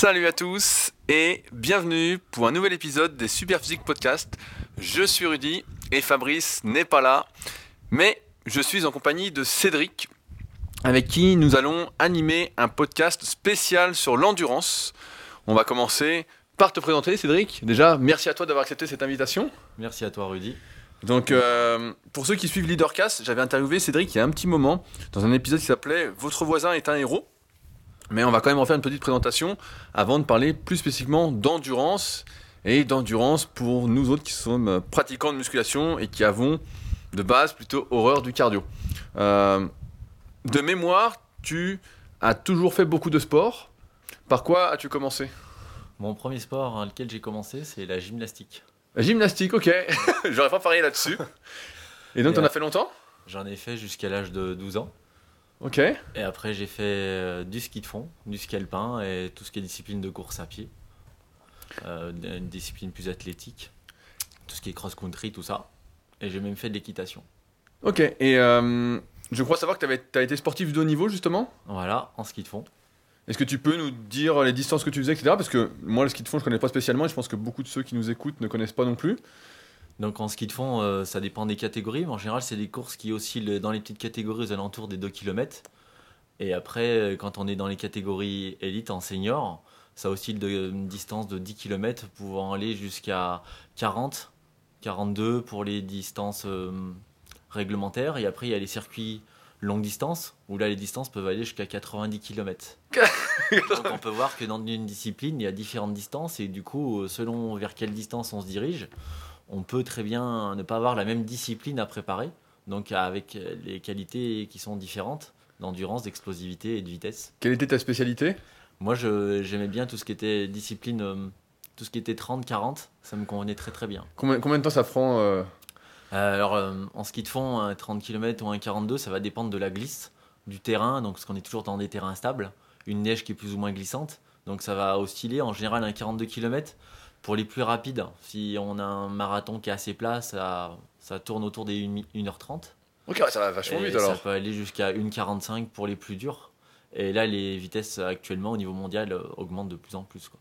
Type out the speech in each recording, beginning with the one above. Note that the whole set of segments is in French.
Salut à tous et bienvenue pour un nouvel épisode des Superphysique Podcast. Je suis Rudy et Fabrice n'est pas là, mais je suis en compagnie de Cédric avec qui nous allons animer un podcast spécial sur l'endurance. On va commencer par te présenter Cédric. Déjà, merci à toi d'avoir accepté cette invitation. Merci à toi Rudy. Donc, euh, pour ceux qui suivent Leadercast, j'avais interviewé Cédric il y a un petit moment dans un épisode qui s'appelait Votre voisin est un héros. Mais on va quand même en faire une petite présentation avant de parler plus spécifiquement d'endurance et d'endurance pour nous autres qui sommes pratiquants de musculation et qui avons de base plutôt horreur du cardio. Euh, de mémoire, tu as toujours fait beaucoup de sport. Par quoi as-tu commencé? Mon premier sport à lequel j'ai commencé, c'est la gymnastique. La gymnastique, ok. J'aurais pas parié là-dessus. Et donc, t'en euh, as fait longtemps? J'en ai fait jusqu'à l'âge de 12 ans. Ok. Et après, j'ai fait euh, du ski de fond, du ski alpin et tout ce qui est discipline de course à pied. Euh, une discipline plus athlétique. Tout ce qui est cross-country, tout ça. Et j'ai même fait de l'équitation. Ok. Et euh, je crois savoir que tu as été sportif de haut niveau, justement. Voilà, en ski de fond. Est-ce que tu peux nous dire les distances que tu faisais, etc. Parce que moi, le ski de fond, je connais pas spécialement et je pense que beaucoup de ceux qui nous écoutent ne connaissent pas non plus. Donc en ski de fond, euh, ça dépend des catégories, mais en général, c'est des courses qui oscillent dans les petites catégories aux alentours des 2 km. Et après, euh, quand on est dans les catégories élite en senior, ça oscille de une distance de 10 km pouvant aller jusqu'à 40, 42 pour les distances euh, réglementaires. Et après, il y a les circuits longue distance, où là, les distances peuvent aller jusqu'à 90 km. Donc on peut voir que dans une discipline, il y a différentes distances, et du coup, selon vers quelle distance on se dirige, on peut très bien ne pas avoir la même discipline à préparer, donc avec les qualités qui sont différentes d'endurance, d'explosivité et de vitesse. Quelle était ta spécialité? Moi, j'aimais bien tout ce qui était discipline, euh, tout ce qui était 30-40, ça me convenait très très bien. combien, combien de temps ça prend euh, Euh, alors, en ski de fond, un 30 km ou un 42, ça va dépendre de la glisse, du terrain, donc parce qu'on est toujours dans des terrains instables, une neige qui est plus ou moins glissante, donc ça va osciller. En général, un 42 km, pour les plus rapides, si on a un marathon qui est assez plat, ça, ça tourne autour des 1 1h30. Ok, ça va vachement vite ça alors. peut aller jusqu'à 1,45 pour les plus durs. Et là, les vitesses actuellement au niveau mondial euh, augmentent de plus en plus. Quoi.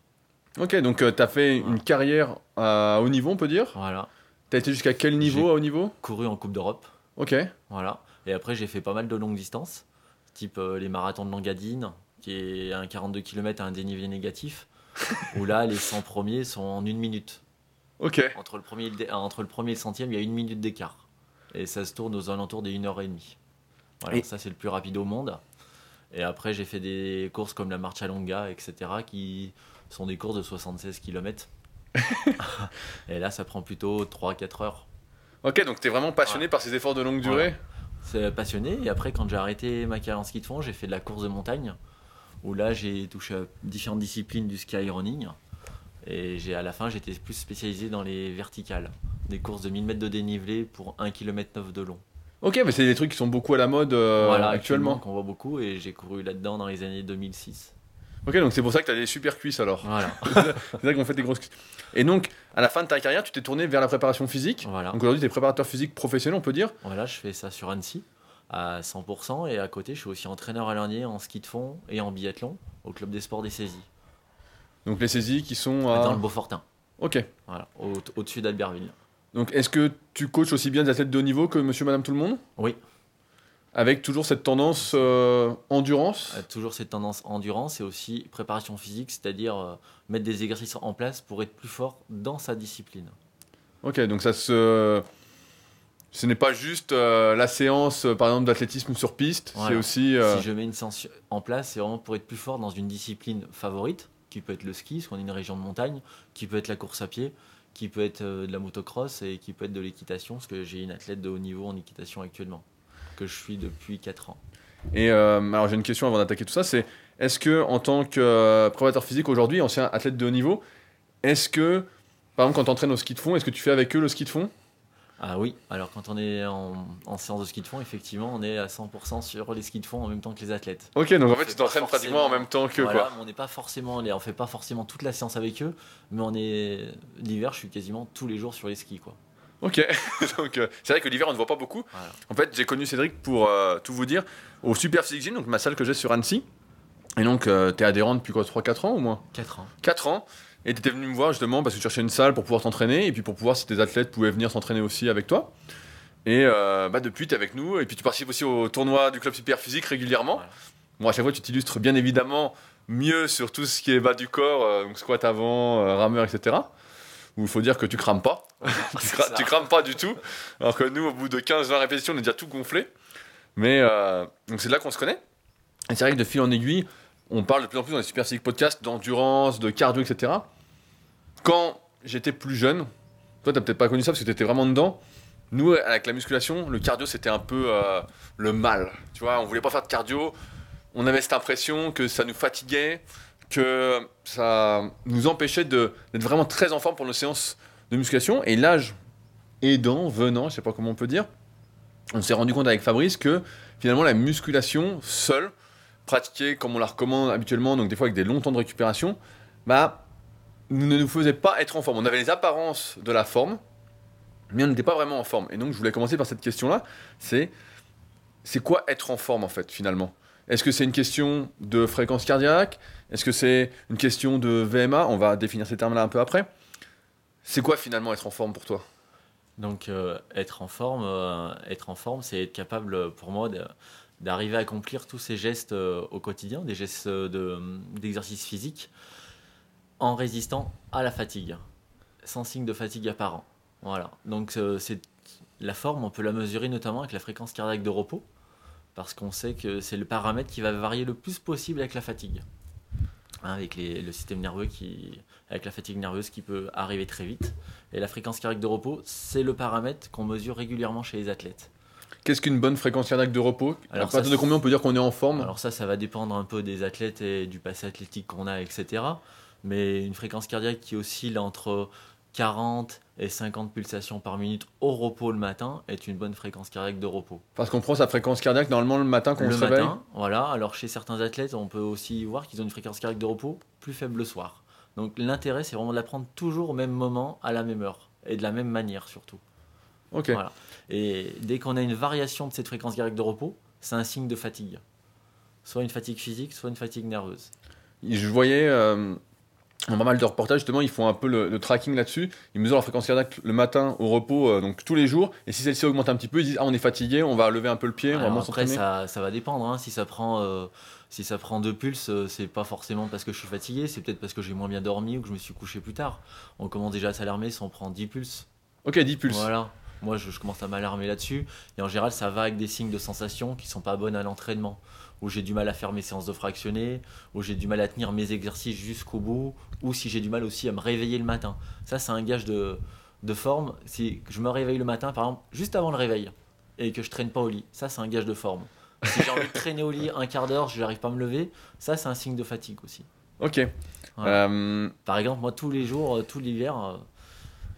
Ok, donc tu as fait une carrière à haut niveau, on peut dire? Voilà. Tu as été jusqu'à quel niveau à haut niveau? Couru en Coupe d'Europe. Ok. Voilà. Et après, j'ai fait pas mal de longues distances, type euh, les marathons de Langadine, qui est un 42 km à un dénivelé négatif, où là, les 100 premiers sont en une minute. Ok. Entre le premier et le, euh, entre le premier et le centième, il y a une minute d'écart. Et ça se tourne aux alentours des 1h30. Voilà, Et- ça c'est le plus rapide au monde. Et après, j'ai fait des courses comme la Marcha Longa, etc., qui sont des courses de 76 km. et là, ça prend plutôt 3-4 heures. Ok, donc tu es vraiment passionné par ces efforts de longue durée. C'est passionné. Et après, quand j'ai arrêté ma carrière en ski de fond, j'ai fait de la course de montagne, où là, j'ai touché à différentes disciplines du sky running. Et j'ai, à la fin, j'étais plus spécialisé dans les verticales. Des courses de 1000 mètres de dénivelé pour 1 km 9 de long. Ok, mais c'est des trucs qui sont beaucoup à la mode euh, voilà, actuellement. qu'on voit beaucoup. Et j'ai couru là-dedans dans les années 2006. Ok, donc c'est pour ça que tu as des super cuisses alors. Voilà. c'est ça qu'on fait des grosses cuisses. Et donc, à la fin de ta carrière, tu t'es tourné vers la préparation physique. voilà. Donc aujourd'hui, tu es préparateur physique professionnel, on peut dire. Voilà, je fais ça sur Annecy à 100%. Et à côté, je suis aussi entraîneur à l'année en ski de fond et en biathlon au club des sports des saisies, Donc les saisies qui sont à. dans le Beaufortin. Ok. Voilà, au- au-dessus d'Albertville. Donc est-ce que tu coaches aussi bien des athlètes de haut niveau que monsieur, madame, tout le monde? Oui. Avec toujours cette tendance euh, endurance? Euh, toujours cette tendance endurance et aussi préparation physique, c'est-à-dire euh, mettre des exercices en place pour être plus fort dans sa discipline. Ok, donc ça se. Ce n'est pas juste euh, la séance, euh, par exemple, d'athlétisme sur piste, c'est aussi. euh, Si je mets une séance en place, c'est vraiment pour être plus fort dans une discipline favorite, qui peut être le ski, parce qu'on est une région de montagne, qui peut être la course à pied, qui peut être de la motocross et qui peut être de l'équitation, parce que j'ai une athlète de haut niveau en équitation actuellement, que je suis depuis 4 ans. Et alors j'ai une question avant d'attaquer tout ça, c'est est-ce que en tant que préparateur physique aujourd'hui, ancien athlète de haut niveau, est-ce que, par exemple, quand tu entraînes au ski de fond, est-ce que tu fais avec eux le ski de fond? Ah oui, alors quand on est en, en séance de ski de fond, effectivement, on est à 100% sur les skis de fond en même temps que les athlètes. Ok, donc en fait tu t'entraînes pratiquement en même temps que Voilà, quoi. on n'est pas forcément, on fait pas forcément toute la séance avec eux, mais on est l'hiver, je suis quasiment tous les jours sur les skis, quoi. Ok, donc euh, c'est vrai que l'hiver on ne voit pas beaucoup. Voilà. En fait, j'ai connu Cédric pour euh, tout vous dire au Super Physique Gym, donc ma salle que j'ai sur Annecy. Et donc, euh, t'es adhérent depuis quoi 3-4 ans au moins? 4 ans. 4 ans. Et t'étais venu me voir justement parce que tu cherchais une salle pour pouvoir t'entraîner et puis pour pouvoir si tes athlètes pouvaient venir s'entraîner aussi avec toi. Et euh, bah, depuis, t'es avec nous et puis tu participes aussi au tournoi du club super physique régulièrement. Voilà. Bon, à chaque fois, tu t'illustres bien évidemment mieux sur tout ce qui est bas du corps, euh, donc squat avant, euh, rameur, etc. Où il faut dire que tu crames pas. tu, C'est cra- ça. tu crames pas du tout. Alors que nous, au bout de 15-20 répétitions, on est déjà tout gonflé. Mais donc c'est là qu'on se connaît. Et c'est vrai que de fil en aiguille, on parle de plus en plus dans les Super Physique Podcasts d'endurance, de cardio, etc. Quand j'étais plus jeune, toi, t'as peut-être pas connu ça parce que t'étais vraiment dedans. Nous, avec la musculation, le cardio, c'était un peu euh, le mal. Tu vois, on voulait pas faire de cardio. On avait cette impression que ça nous fatiguait, que ça nous empêchait d'être vraiment très en forme pour nos séances de musculation. Et l'âge aidant, venant, je sais pas comment on peut dire, on s'est rendu compte avec Fabrice que finalement la musculation seule, pratiquée comme on la recommande habituellement, donc des fois avec des longs temps de récupération, bah, ne nous faisait pas être en forme. On avait les apparences de la forme, mais on n'était pas vraiment en forme. Et donc je voulais commencer par cette question-là, c'est c'est quoi être en forme en fait finalement? Est-ce que c'est une question de fréquence cardiaque? Est-ce que c'est une question de VMA On va définir ces termes-là un peu après. C'est quoi finalement être en forme pour toi? Donc euh, être en forme, euh, être en forme, c'est être capable pour moi de- d'arriver à accomplir tous ces gestes euh, au quotidien, des gestes euh, de- d'exercice physique, en résistant à la fatigue, sans signe de fatigue apparent. Voilà. Donc euh, c'est la forme, on peut la mesurer notamment avec la fréquence cardiaque de repos, parce qu'on sait que c'est le paramètre qui va varier le plus possible avec la fatigue. Hein, avec le système nerveux qui, avec la fatigue nerveuse qui peut arriver très vite. Et la fréquence cardiaque de repos, c'est le paramètre qu'on mesure régulièrement chez les athlètes. Qu'est-ce qu'une bonne fréquence cardiaque de repos Alors À partir de combien on peut dire qu'on est en forme Alors ça, ça va dépendre un peu des athlètes et du passé athlétique qu'on a, etc. Mais une fréquence cardiaque qui oscille entre 40 et 50 pulsations par minute au repos le matin est une bonne fréquence cardiaque de repos. Parce qu'on prend sa fréquence cardiaque normalement le matin quand on se réveille matin, voilà. Alors chez certains athlètes, on peut aussi voir qu'ils ont une fréquence cardiaque de repos plus faible le soir. Donc l'intérêt, c'est vraiment de la prendre toujours au même moment, à la même heure, et de la même manière surtout. Ok. Voilà. Et dès qu'on a une variation de cette fréquence cardiaque de repos, c'est un signe de fatigue. Soit une fatigue physique, soit une fatigue nerveuse. Je voyais euh, dans pas mal de reportages, justement, ils font un peu le, le tracking là-dessus. Ils mesurent la fréquence cardiaque le matin au repos, euh, donc tous les jours. Et si celle-ci augmente un petit peu, ils disent Ah, on est fatigué, on va lever un peu le pied, on va après, ça va dépendre. hein. Si ça prend, euh, si ça prend deux pulses, euh, c'est pas forcément parce que je suis fatigué, c'est peut-être parce que j'ai moins bien dormi ou que je me suis couché plus tard. On commence déjà à s'alarmer si on prend 10 pulses. Ok, 10 pulses. Voilà. Moi, je, je commence à m'alarmer là-dessus. Et en général, ça va avec des signes de sensation qui sont pas bonnes à l'entraînement. Où j'ai du mal à faire mes séances de fractionnés, où j'ai du mal à tenir mes exercices jusqu'au bout, ou si j'ai du mal aussi à me réveiller le matin. Ça, c'est un gage de, de forme. Si je me réveille le matin, par exemple, juste avant le réveil, et que je traîne pas au lit, ça, c'est un gage de forme. Si j'ai envie de traîner au lit un quart d'heure, je n'arrive pas à me lever, ça, c'est un signe de fatigue aussi. Ok. Voilà. Euh, Par exemple, moi, tous les jours, euh, tout l'hiver, euh,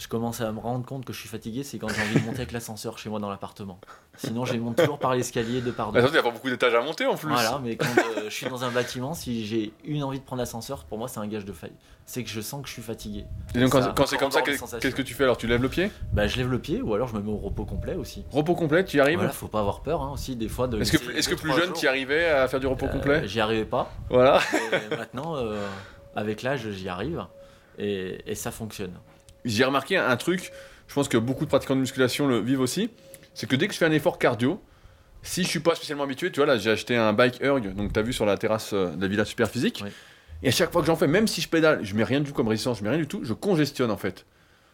je commence à me rendre compte que je suis fatigué, c'est quand j'ai envie de monter avec l'ascenseur chez moi dans l'appartement. Sinon, je monte toujours par l'escalier de par deux. il n'y a pas beaucoup d'étages à monter en plus. Voilà, mais quand euh, je suis dans un bâtiment, si j'ai une envie de prendre l'ascenseur, pour moi, c'est un gage de faille. C'est que je sens que je suis fatigué. Et donc, quand, Ça quand c'est comme ça, qu'est-ce que tu fais? Alors Tu lèves le pied? Bah, je lève le pied ou alors je me mets au repos complet aussi. Repos complet, tu y arrives? Voilà, faut pas avoir peur hein, aussi, des fois. de Est-ce que, plus jeune, tu y arrivais à faire du repos Euh, complet? J'y arrivais pas. Voilà. Et maintenant, euh, avec l'âge, j'y arrive. Et, et ça fonctionne. J'ai remarqué un truc, je pense que beaucoup de pratiquants de musculation le vivent aussi, c'est que dès que je fais un effort cardio, si je suis pas spécialement habitué, tu vois là j'ai acheté un bike erg, donc tu as vu sur la terrasse euh, de la Villa Super Physique, Oui. et à chaque fois que j'en fais, même si je pédale, je mets rien du tout comme résistance, je mets rien du tout, je congestionne en fait.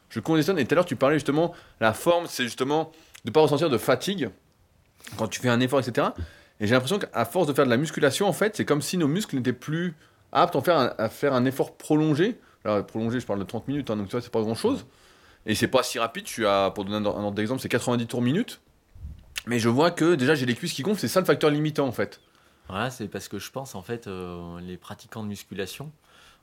Je congestionne, et tout à l'heure tu parlais justement, la forme c'est justement de pas ressentir de fatigue quand tu fais un effort, etc. Et j'ai l'impression qu'à force de faire de la musculation, en fait, c'est comme si nos muscles n'étaient plus aptes en faire un- à faire un effort prolongé. Alors, prolongé, je parle de 30 minutes, hein, donc tu vois, c'est pas grand chose. Et c'est pas si rapide, suis à, pour donner un, un ordre d'exemple, c'est 90 tours minute. Mais je vois que déjà j'ai les cuisses qui gonflent, c'est ça le facteur limitant en fait. Voilà, c'est parce que je pense, en fait, euh, les pratiquants de musculation,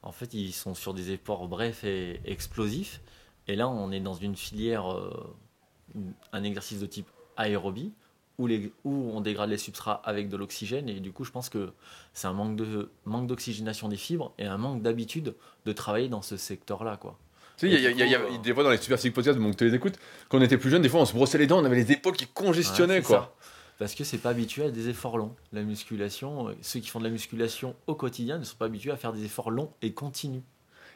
en fait, ils sont sur des efforts brefs et explosifs. Et là, on est dans une filière, euh, un exercice de type aérobie, où, les, où on dégrade les substrats avec de l'oxygène. Et du coup, je pense que c'est un manque de manque d'oxygénation des fibres et un manque d'habitude de travailler dans ce secteur-là, quoi. Tu sais, il y a, y y des fois dans les super physiques podcasts, donc tu les écoutes, quand on était plus jeune, des fois on se brossait les dents, on avait les épaules qui congestionnaient Ouais, quoi. ça. Parce que c'est pas habitué à des efforts longs. La musculation, euh, ceux qui font de la musculation au quotidien ne sont pas habitués à faire des efforts longs et continus.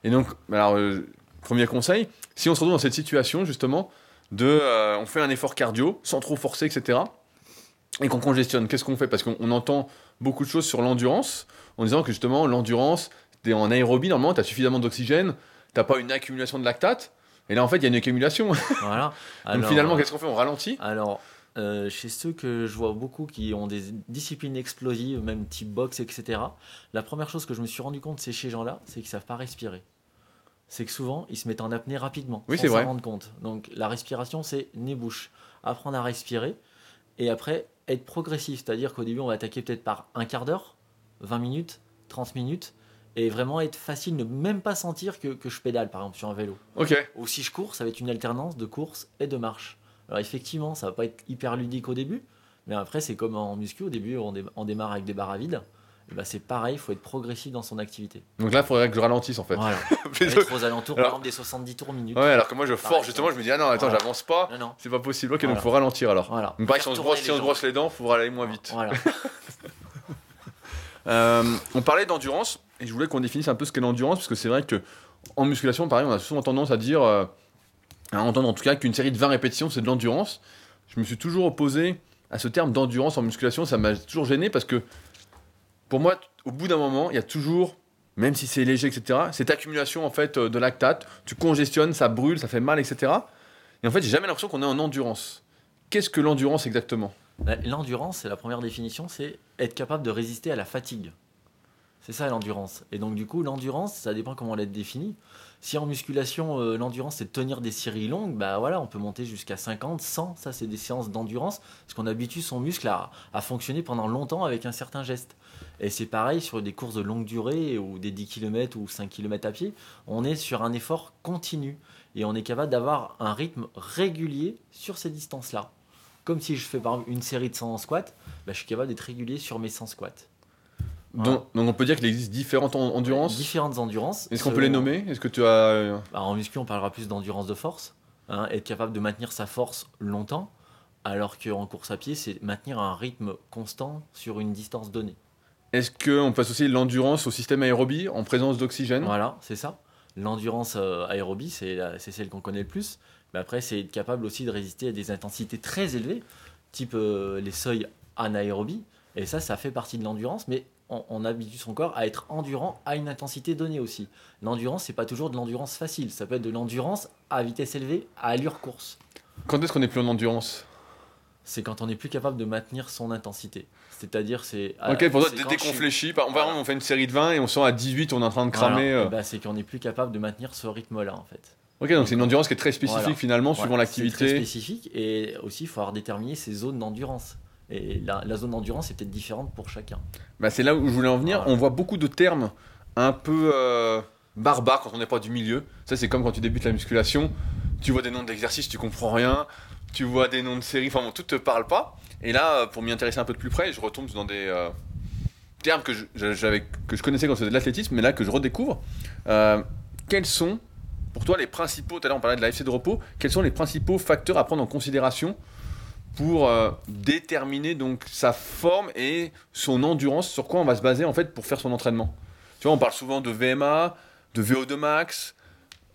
Et donc, alors, euh, premier conseil, si on se retrouve dans cette situation, justement, de euh, on fait un effort cardio sans trop forcer, etc., et qu'on congestionne, qu'est-ce qu'on fait? Parce qu'on on entend beaucoup de choses sur l'endurance, en disant que justement, l'endurance, t'es en aérobie, normalement, tu as suffisamment d'oxygène, t'as pas une accumulation de lactate, et là, en fait, il y a une accumulation. Voilà. donc finalement, euh, qu'est-ce qu'on fait? On ralentit? Alors, euh, chez ceux que je vois beaucoup qui ont des disciplines explosives, même type boxe, etc., la première chose que je me suis rendu compte, c'est chez gens-là, c'est qu'ils savent pas respirer. C'est que souvent, ils se mettent en apnée rapidement, Oui, sans s'en rendre compte. Donc, la respiration, c'est nez-bouche. Apprendre à respirer, et après, être progressif. C'est-à-dire qu'au début, on va attaquer peut-être par un quart d'heure, 20 minutes, 30 minutes, et vraiment être facile, ne même pas sentir que, que je pédale, par exemple, sur un vélo. Ok. Ou si je cours, ça va être une alternance de course et de marche. Alors effectivement, ça va pas être hyper ludique au début, mais après c'est comme en muscu, au début on, dé- on démarre avec des barres à vide. Ben, c'est pareil, il faut être progressif dans son activité. Donc là, il faudrait que je ralentisse, en fait. Voilà. Être aux alentours Alors- par exemple des 70 tours minute. Ouais, alors que moi, je force, justement, je me dis, ah non, attends, Voilà. j'avance pas, Non, non. c'est pas possible. Ok, donc Voilà. faut ralentir alors. Voilà. Donc pareil, si on se brosse, si les on se jambes. brosse les dents, faut aller moins vite. Voilà. Euh, on parlait d'endurance et je voulais qu'on définisse un peu ce qu'est l'endurance parce que c'est vrai que en musculation, pareil, on a souvent tendance à dire, euh, à entendre en tout cas qu'une série de 20 répétitions c'est de l'endurance. Je me suis toujours opposé à ce terme d'endurance en musculation, ça m'a toujours gêné parce que pour moi, au bout d'un moment, il y a toujours, même si c'est léger, etc., cette accumulation en fait euh, de lactate, tu congestionnes, ça brûle, ça fait mal, etc. Et en fait, j'ai jamais l'impression qu'on est en endurance. Qu'est-ce que l'endurance exactement? Bah, L'endurance, c'est la première définition, c'est être capable de résister à la fatigue. C'est ça l'endurance. Et donc du coup, l'endurance, ça dépend comment elle est définie. Si en musculation, euh, l'endurance, c'est tenir des séries longues, bah voilà, on peut monter jusqu'à 50, 100. Ça, c'est des séances d'endurance, parce qu'on habitue son muscle à fonctionner pendant longtemps avec un certain geste. Et c'est pareil sur des courses de longue durée, ou des 10 km ou 5 km à pied, on est sur un effort continu. Et on est capable d'avoir un rythme régulier sur ces distances-là. Comme si je fais par exemple une série de 100 en squat, bah, je suis capable d'être régulier sur mes 100 squats. Voilà. donc, donc on peut dire qu'il existe différentes en- endurances. Différentes endurances. Est-ce qu'on peut selon- les nommer? Est-ce que tu as. euh, Bah, En muscu, on parlera plus d'endurance de force. hein, être capable de maintenir sa force longtemps, alors qu'en course à pied, c'est maintenir un rythme constant sur une distance donnée. Est-ce qu'on peut associer l'endurance au système aérobie en présence d'oxygène? Voilà, c'est ça. L'endurance euh, aérobie, c'est celle qu'on connaît le plus. Mais après, c'est être capable aussi de résister à des intensités très élevées, type euh, les seuils anaérobie. Et ça, ça fait partie de l'endurance, mais on, on habitue son corps à être endurant à une intensité donnée aussi. L'endurance, c'est pas toujours de l'endurance facile. Ça peut être de l'endurance à vitesse élevée, à allure course. Quand est-ce qu'on est plus en endurance? C'est quand on n'est plus capable de maintenir son intensité. C'est-à-dire, c'est. Ok, pour toi, c'est dès qu'on fléchit, par Voilà. exemple, on fait une série de 20 et on sent à 18, on est en train de cramer. Voilà. euh. Ben, c'est qu'on n'est plus capable de maintenir ce rythme-là, en fait. Ok, donc c'est une endurance qui est très spécifique Voilà. finalement, suivant Voilà, C'est très l'activité. spécifique et aussi il faut avoir déterminé ses zones d'endurance. Et la, la zone d'endurance est peut-être différente pour chacun. Bah, c'est là où je voulais en venir. Voilà. On voit beaucoup de termes un peu euh, barbares quand on n'est pas du milieu. Ça, c'est comme quand tu débutes la musculation. Tu vois des noms d'exercices, tu comprends rien. Tu vois des noms de séries, enfin bon, tout te parle pas. Et là, euh, pour m'y intéresser un peu de plus près, je retombe dans des euh, termes que je, connaissais quand faisais de l'athlétisme, mais là que je redécouvre. Euh, quels sont, pour toi, les principaux, tout à l'heure on parlait de la FC de repos, quels sont les principaux facteurs à prendre en considération pour déterminer donc sa forme et son endurance, sur quoi on va se baser en fait pour faire son entraînement? Tu vois, on parle souvent de VMA, de VO2 max,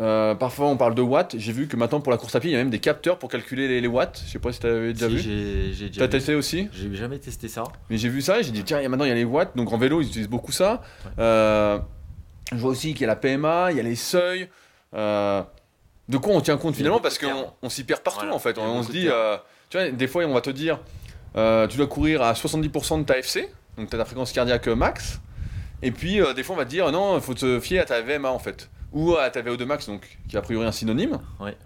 euh, parfois on parle de watts. J'ai vu que maintenant pour la course à pied, il y a même des capteurs pour calculer les, les watts. Je sais pas si tu avais déjà Si, vu. j'ai T'as testé aussi? J'ai jamais testé ça. Mais j'ai vu ça et j'ai dit tiens, maintenant il y a les watts, donc en vélo ils utilisent beaucoup ça. Ouais. Euh, je vois aussi qu'il y a la PMA, il y a les seuils. Euh, de quoi on tient compte finalement? Parce qu'on on s'y perd partout Voilà, en fait. On, se dit, tu vois, des fois on va te dire tu dois courir à 70% de ta FC, donc as ta fréquence cardiaque max. Et puis des fois on va te dire non, il faut te fier à ta VMA en fait. Ou à ta VO2 max, donc qui est a priori un synonyme. Ouais.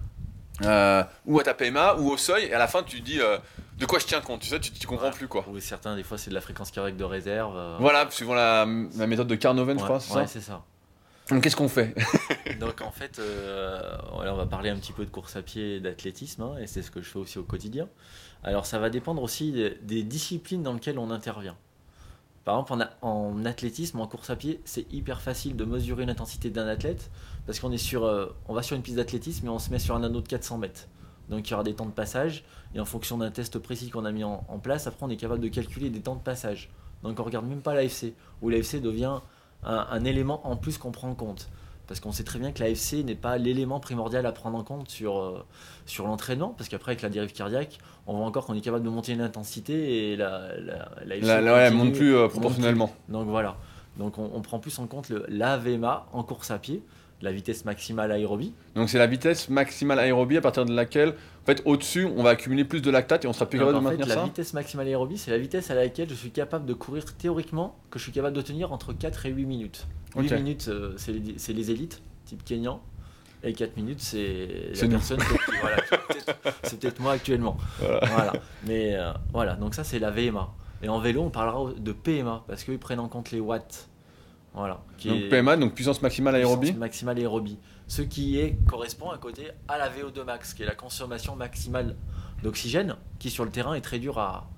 Euh, ou à ta PMA, ou au seuil, et à la fin tu dis euh, de quoi je tiens compte, tu sais, tu, tu comprends Ouais. plus quoi. Ou certains, des fois, c'est de la fréquence cardiaque de réserve. euh, Voilà, suivant la, la méthode de Carnoven, ouais, je crois, c'est ça c'est ça. Donc qu'est-ce qu'on fait Donc en fait, on va parler un petit peu de course à pied et d'athlétisme, hein, et c'est ce que je fais aussi au quotidien. Alors ça va dépendre aussi des, des disciplines dans lesquelles on intervient. Par exemple, en, athlétisme, en course à pied, c'est hyper facile de mesurer l'intensité d'un athlète parce qu'on euh, va sur une piste d'athlétisme et on se met sur un anneau de 400 mètres. Donc il y aura des temps de passage. Et en fonction d'un test précis qu'on a mis en, place, après on est capable de calculer des temps de passage. Donc on regarde même pas l'AFC, où l'AFC devient un élément en plus qu'on prend en compte. Parce qu'on sait très bien que l'AFC n'est pas l'élément primordial à prendre en compte sur, euh, sur l'entraînement. Parce qu'après, avec la dérive cardiaque, on voit encore qu'on est capable de monter l'intensité et la, la, l'AFC La, la- ouais, elle continue, monte plus euh, monte proportionnellement. plus. Donc voilà. Donc on, on prend plus en compte le, l'AVMA en course à pied, la vitesse maximale aérobie. Donc c'est la vitesse maximale aérobie à partir de laquelle, en fait, au-dessus, on va accumuler plus de lactate et on sera plus capable de fait, maintenir la ça. vitesse maximale aérobie, c'est la vitesse à laquelle je suis capable de courir théoriquement, que je suis capable de tenir entre 4 et 8 minutes. 8 Ok. minutes, euh, c'est les, élites, type Kenyan. Et 4 minutes, c'est la personne voilà, c'est peut-être moi actuellement. Voilà. Voilà. Mais euh, voilà, donc ça c'est la VMA. Et en vélo, on parlera de PMA, parce qu'ils prennent en compte les watts. Voilà. Qui Donc est- PMA, donc puissance maximale aérobie. puissance maximale aérobie. Ce qui est, correspond à côté à la VO2 max, qui est la consommation maximale d'oxygène, qui sur le terrain est très dur à,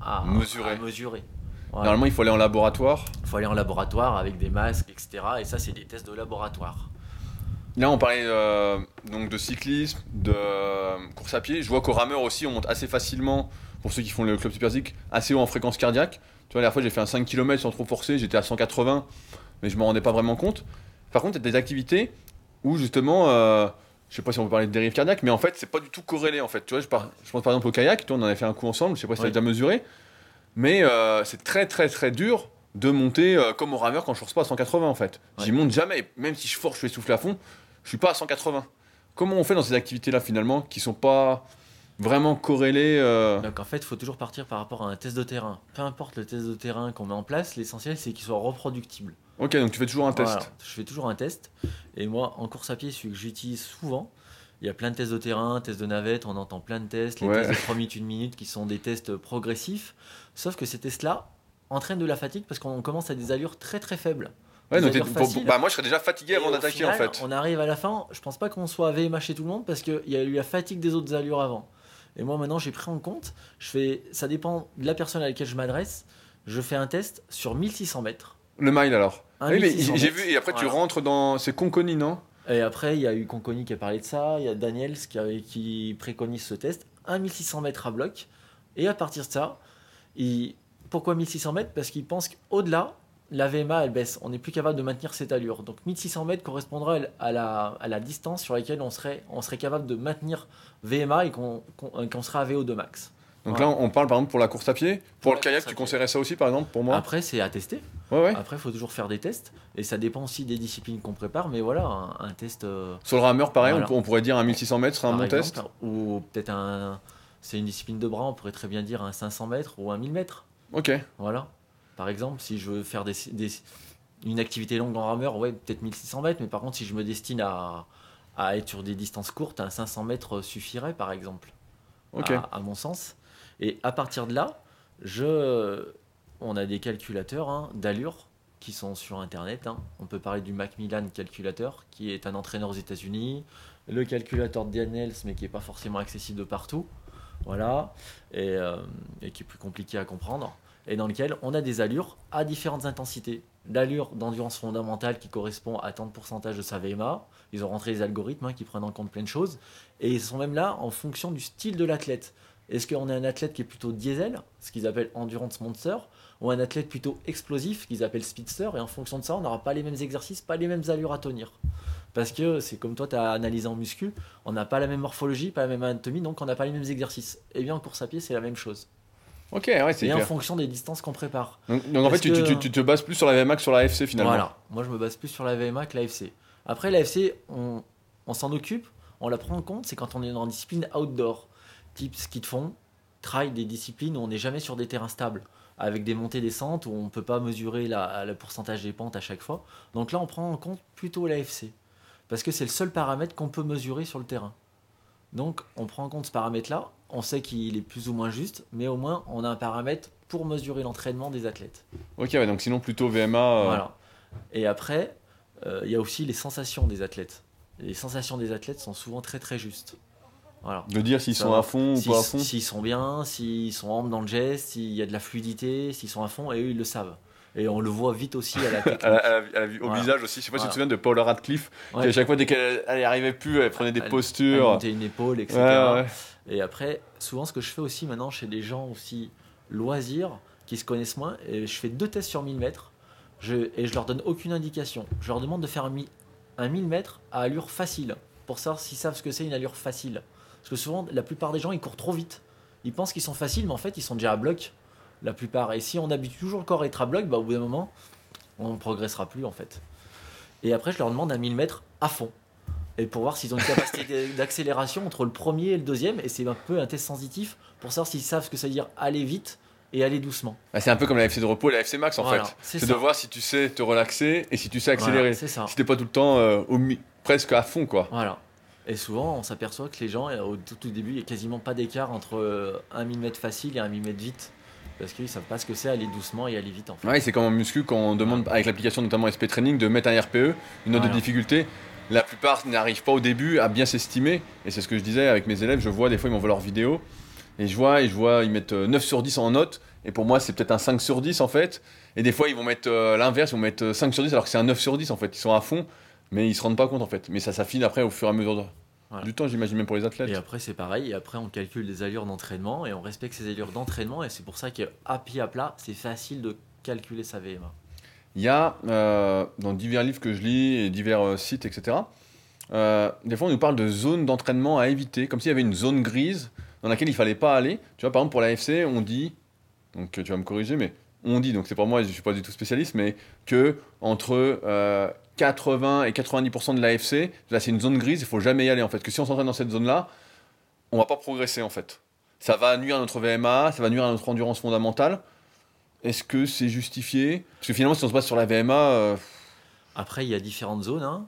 à Mesurer. à mesurer. Voilà. Normalement, il faut aller en laboratoire. Il faut aller en laboratoire avec des masques, etc. Et ça, c'est des tests de laboratoire. Là, on parlait euh, donc de cyclisme, de euh, course à pied. Je vois qu'au rameur aussi, on monte assez facilement, pour ceux qui font le club Superzik, assez haut en fréquence cardiaque. Tu vois, la dernière fois, j'ai fait un 5 km sans trop forcer, j'étais à 180, mais je me rendais pas vraiment compte. Par contre, il y a des activités où justement, euh, je sais pas si on peut parler de dérive cardiaque, mais en fait, c'est pas du tout corrélé. En fait, tu vois, je, par- je pense par exemple au kayak, tu vois, on en avait fait un coup ensemble, je sais pas si tu Oui. déjà mesuré, mais euh, c'est très très très dur de monter euh, comme au rameur quand je force pas à 180 en fait. J'y monte jamais, même si je force, je suis essoufflé à fond, je suis pas à 180. Comment on fait dans ces activités-là finalement qui sont pas vraiment corrélées euh, Donc en fait, il faut toujours partir par rapport à un test de terrain. Peu importe le test de terrain qu'on met en place, l'essentiel c'est qu'il soit reproductible. Ok, donc tu fais toujours un test. Voilà, je fais toujours un test. Et moi, en course à pied, celui que j'utilise souvent, il y a plein de tests de terrain, tests de navette, on entend plein de tests, les Ouais. tests de 3 minutes, 1 minute qui sont des tests progressifs. Sauf que ces tests-là entraînent de la fatigue parce qu'on commence à des allures très très faibles. Ouais, donc bah, moi je serais déjà fatigué avant d'attaquer en fait. On arrive à la fin, je pense pas qu'on soit à VMA chez tout le monde parce qu'il y a eu la fatigue des autres allures avant. Et moi maintenant j'ai pris en compte, je fais, ça dépend de la personne à laquelle je m'adresse, je fais un test sur 1600 mètres. Le mile alors. Un Oui, mais 1600 j'ai vu, et après tu rentres dans. C'est Conconi, non? Et après, il y a eu Conconi qui a parlé de ça, il y a Daniels qui, préconise ce test, un 1600 mètres à bloc. Et à partir de ça, il... pourquoi 1600 mètres? Parce qu'il pense qu'au-delà, la VMA elle baisse. On n'est plus capable de maintenir cette allure. Donc 1600 mètres correspondra à la, à la distance sur laquelle on serait, on serait capable de maintenir VMA et qu'on qu'on- sera à VO2 max. Donc Voilà. là, on parle par exemple pour la course à pied. Pour Pour le kayak, tu conseillerais ça aussi par exemple pour moi? Après, c'est à tester. Ouais, ouais. Après, il faut toujours faire des tests. Et ça dépend aussi des disciplines qu'on prépare. Mais voilà, un, un test. euh, Sur le rameur, pareil, Voilà. on, pourrait dire un 1600 mètres serait un bon exemple, test. Ou peut-être un. C'est une discipline de bras, on pourrait très bien dire un 500 mètres ou un 1000 mètres. Ok. Voilà. Par exemple, si je veux faire des, des- une activité longue en rameur, ouais, peut-être 1600 mètres. Mais par contre, si je me destine à, à être sur des distances courtes, un 500 mètres suffirait, par exemple. À, à mon sens. Et à partir de là, je, on a des calculateurs hein, d'allure qui sont sur Internet. hein. On peut parler du Macmillan calculateur, qui est un entraîneur aux États-Unis, le calculateur de Daniels, mais qui n'est pas forcément accessible de partout. Voilà, et, euh, et qui est plus compliqué à comprendre, et dans lequel on a des allures à différentes intensités. L'allure d'endurance fondamentale qui correspond à tant de pourcentage de sa VMA. Ils ont rentré les algorithmes hein, qui prennent en compte plein de choses. Et ils sont même là en fonction du style de l'athlète. Est-ce qu'on est un athlète qui est plutôt diesel, ce qu'ils appellent endurance monster, ou un athlète plutôt explosif, qu'ils appellent speedster, et en fonction de ça, on n'aura pas les mêmes exercices, pas les mêmes allures à tenir. Parce que c'est comme toi, tu as analysé en muscu, on n'a pas la même morphologie, pas la même anatomie, donc on n'a pas les mêmes exercices. Et bien en course à pied, c'est la même chose. Ok, ouais, c'est Et en fonction des distances qu'on prépare. Donc, donc en fait, tu, tu- que- tu- tu te bases plus sur la VMA que sur la FC finalement. Voilà, moi je me base plus sur la VMA que l'AFC. Après l'AFC, on, on s'en occupe, on la prend en compte, c'est quand on est dans une discipline outdoor, type ski de fond, trail, des disciplines où on n'est jamais sur des terrains stables, avec des montées descentes où on ne peut pas mesurer la, le pourcentage des pentes à chaque fois. Donc là, on prend en compte plutôt l'AFC, parce que c'est le seul paramètre qu'on peut mesurer sur le terrain. Donc on prend en compte ce paramètre-là, on sait qu'il est plus ou moins juste, mais au moins on a un paramètre pour mesurer l'entraînement des athlètes. Ok, ouais, donc sinon plutôt VMA. euh, Voilà. Et après, euh, il y a aussi les sensations des athlètes. Les sensations des athlètes sont souvent très très justes. Voilà. De dire s'ils sont à fond ou pas à fond. s'ils sont bien, s'ils sont amples dans le geste, s'il y a de la fluidité, s'ils sont à fond, et eux ils le savent. Et on le voit vite aussi à la technique. À la- à la- à la vue- au Voilà. visage aussi. Je sais pas si tu te souviens de Paula Radcliffe, qui à chaque fois, dès qu'elle elle y arrivait plus, elle prenait des Elle- Elle postures. montait une épaule, etc. Ouais, ouais. Et après, souvent, ce que je fais aussi maintenant chez des gens aussi loisirs, qui se connaissent moins, et je fais deux tests sur 1000 mètres, je, et je leur donne aucune indication. Je leur demande de faire un, mi- un 1000 mètres à allure facile, pour savoir s'ils savent ce que c'est une allure facile. Parce que souvent, la plupart des gens, ils courent trop vite. Ils pensent qu'ils sont faciles, mais en fait, ils sont déjà à bloc, la plupart. Et si on habitue toujours le corps à être à bloc, bah, au bout d'un moment, on ne progressera plus, en fait. Et après, je leur demande un 1000 mètres à fond et pour voir s'ils ont une capacité d'accélération entre le premier et le deuxième. Et c'est un peu un test sensitif pour savoir s'ils savent ce que ça veut dire aller vite et aller doucement. Ah, c'est un peu comme la FC de repos et la FC Max en Voilà, fait. c'est de voir si tu sais te relaxer et si tu sais accélérer. Voilà, c'est ça. si t'es pas tout le temps euh, au presque à fond quoi. Voilà. Et souvent, on s'aperçoit que les gens, euh, au tout, tout début, il n'y a quasiment pas d'écart entre euh, un 1000 mètres facile et un 1000 mètres vite. Parce qu'ils savent pas ce que c'est aller doucement et aller vite en fait. Ouais, c'est comme en muscu quand on demande avec l'application notamment SP Training de mettre un RPE, une note de difficulté. La plupart n'arrivent pas au début à bien s'estimer. Et c'est ce que je disais avec mes élèves, je vois des fois ils m'envoient leurs vidéos. Et je vois et je vois ils mettent euh, 9 sur 10 en note et pour moi c'est peut-être un 5 sur 10 en fait. Et des fois ils vont mettre euh, l'inverse, ils vont mettre euh, 5 sur 10 alors que c'est un 9 sur 10 en fait, ils sont à fond mais ils se rendent pas compte en fait. Mais ça s'affine après au fur et à mesure de- Voilà. du temps, j'imagine même pour les athlètes. Et après, c'est pareil. Et après, on calcule des allures d'entraînement et on respecte ces allures d'entraînement. Et c'est pour ça qu'à pied à plat, c'est facile de calculer sa VMA. Il y a, euh, dans divers livres que je lis et divers euh, sites, etc., euh, des fois on nous parle de zones d'entraînement à éviter, comme s'il y avait une zone grise dans laquelle il fallait pas aller. Tu vois, par exemple, pour l'AFC, on dit, donc tu vas me corriger, mais on dit, donc c'est pour moi, je suis pas du tout spécialiste, mais que entre 80 et 90% de l'AFC, là c'est une zone grise, il faut jamais y aller en fait. Que si on s'entraîne dans cette zone-là, on va pas progresser en fait. Ça va nuire à notre VMA, ça va nuire à notre endurance fondamentale. Est-ce que c'est justifié? Parce que finalement, si on se base sur la VMA, euh, Après, il y a différentes zones. hein.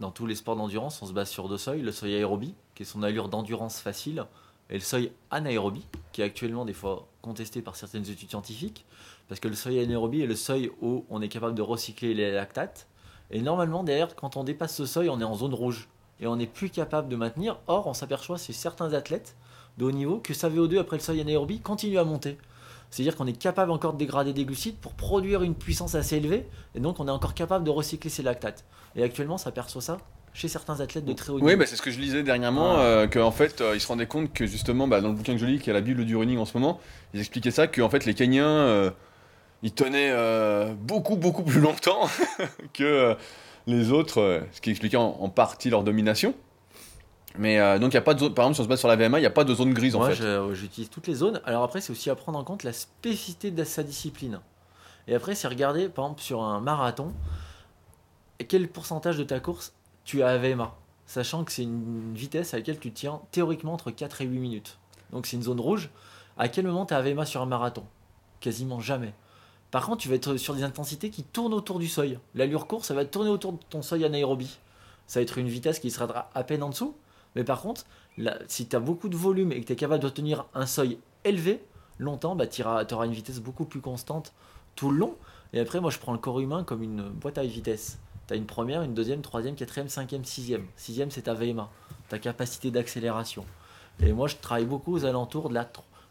Dans tous les sports d'endurance, on se base sur deux seuils. Le seuil aérobie, qui est son allure d'endurance facile, et le seuil anaérobie, qui est actuellement des fois contesté par certaines études scientifiques, parce que le seuil anaérobie est le seuil où on est capable de recycler les lactates. Et normalement, derrière, quand on dépasse ce seuil, on est en zone rouge. Et on n'est plus capable de maintenir. Or, on s'aperçoit chez certains athlètes de haut niveau que sa VO2 après le seuil anaérobie continue à monter. C'est-à-dire qu'on est capable encore de dégrader des glucides pour produire une puissance assez élevée, et donc on est encore capable de recycler ces lactates. Et actuellement, ça perçoit ça chez certains athlètes de très haut niveau. oui, bah, c'est ce que je lisais dernièrement, Ah. euh, qu'en fait, euh, ils se rendaient compte que justement, bah, dans le bouquin que je lis, qui est la Bible du running en ce moment, ils expliquaient ça, qu'en fait, les Kenyans, euh, ils tenaient euh, beaucoup, beaucoup plus longtemps que euh, les autres, euh, ce qui expliquait en, en partie leur domination. Mais euh, donc, il y a pas de zone, par exemple, si on se base sur la VMA, il n'y a pas de zone grise en Moi, fait. euh, j'utilise toutes les zones. Alors après, c'est aussi à prendre en compte la spécificité de sa discipline. Et après, c'est regarder, par exemple, sur un marathon, quel pourcentage de ta course tu as à VMA, sachant que c'est une vitesse à laquelle tu tiens théoriquement entre 4 et 8 minutes. Donc c'est une zone rouge. À quel moment tu as VMA sur un marathon? Quasiment jamais. Par contre, tu vas être sur des intensités qui tournent autour du seuil. L'allure course, ça va tourner autour de ton seuil anaérobie. Ça va être une vitesse qui sera à peine en dessous. Mais par contre, si tu as beaucoup de volume et que tu es capable de tenir un seuil élevé longtemps, bah, tu auras une vitesse beaucoup plus constante tout le long. Et après, moi, je prends le corps humain comme une boîte à vitesse. Tu as une première, une deuxième, troisième, quatrième, cinquième, sixième. Sixième, c'est ta VMA, ta capacité d'accélération. Et moi, je travaille beaucoup aux alentours de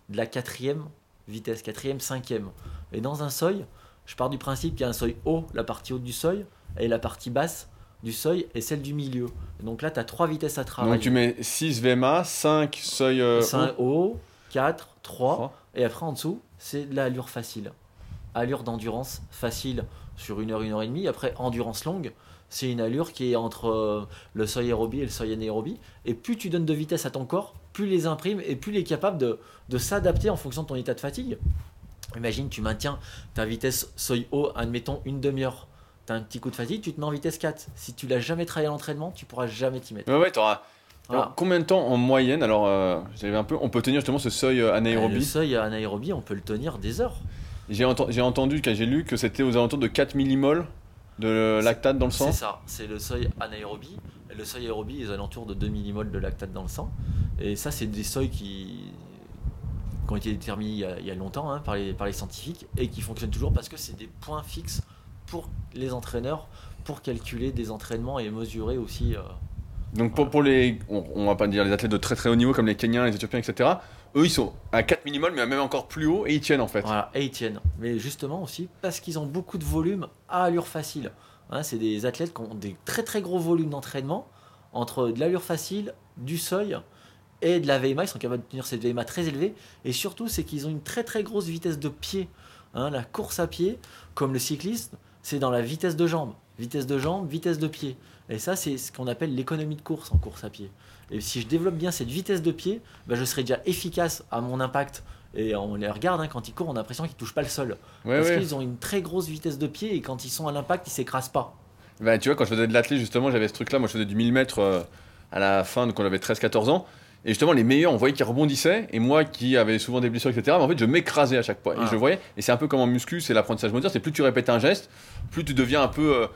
la quatrième vitesse, quatrième, cinquième. Et dans un seuil, je pars du principe qu'il y a un seuil haut, la partie haute du seuil, et la partie basse du seuil est celle du milieu. Et donc là, tu as trois vitesses à travailler. Donc, tu mets 6 VMA, 5 seuil. euh, 5 haut, 4, 3, Trois. et après en dessous, c'est de l'allure facile. Allure d'endurance facile sur une heure, une heure et demie. Après, endurance longue, c'est une allure qui est entre euh, le seuil aérobie et le seuil anaérobie. Et plus tu donnes de vitesse à ton corps, plus les imprime et plus il est capable de, de s'adapter en fonction de ton état de fatigue. Imagine, tu maintiens ta vitesse seuil haut, admettons une demi-heure. Tu as un petit coup de fatigue, tu te mets en vitesse 4. Si tu l'as jamais travaillé à l'entraînement, tu pourras jamais t'y mettre. Ouais, ouais, t'auras. Voilà. Alors, combien de temps en moyenne Alors, euh, j'avais un peu. On peut tenir justement ce seuil euh, Le anaérobie. seuil anaérobie, on peut le tenir des heures. J'ai enten- j'ai entendu, quand j'ai lu, que c'était aux alentours de 4 millimoles de lactate dans le sang. C'est ça, c'est le seuil anaérobie. Le seuil aérobie est aux alentours de 2 millimoles de lactate dans le sang. Et ça, c'est des seuils qui, qui ont été déterminés il y a, il y a longtemps hein, par, les, par les scientifiques et qui fonctionnent toujours parce que c'est des points fixes pour les entraîneurs pour calculer des entraînements et mesurer aussi. euh, Donc pour, pour les, on, on va pas dire les athlètes de très très haut niveau comme les Kenyans, les Éthiopiens, etc. eux ils sont à 4 minimum, mais même encore plus haut et ils tiennent en fait. Voilà, et ils tiennent. Mais justement aussi parce qu'ils ont beaucoup de volume à allure facile. Hein, c'est des athlètes qui ont des très très gros volumes d'entraînement entre de l'allure facile, du seuil et de la VMA. Ils sont capables de tenir cette VMA très élevée. Et surtout, c'est qu'ils ont une très très grosse vitesse de pied. Hein, la course à pied, comme le cycliste, c'est dans la vitesse de jambe. Vitesse de jambe, vitesse de pied. Et ça, c'est ce qu'on appelle l'économie de course en course à pied. Et si je développe bien cette vitesse de pied, bah, je serai déjà efficace à mon impact. Et on les regarde, hein, quand ils courent, on a l'impression qu'ils touchent pas le sol. Ouais, parce ouais. qu'ils ont une très grosse vitesse de pied et quand ils sont à l'impact, ils s'écrasent pas. Bah, tu vois, quand je faisais de l'athlète, justement, j'avais ce truc-là. Moi, je faisais du 1000 mètres euh, à la fin, donc on avait 13-14 ans. Et justement, les meilleurs, on voyait qu'ils rebondissaient. Et moi, qui avais souvent des blessures, etc., mais en fait, je m'écrasais à chaque fois. Et Ah. je voyais. Et c'est un peu comme en muscu, c'est l'apprentissage moteur. C'est plus tu répètes un geste, plus tu deviens un peu. euh,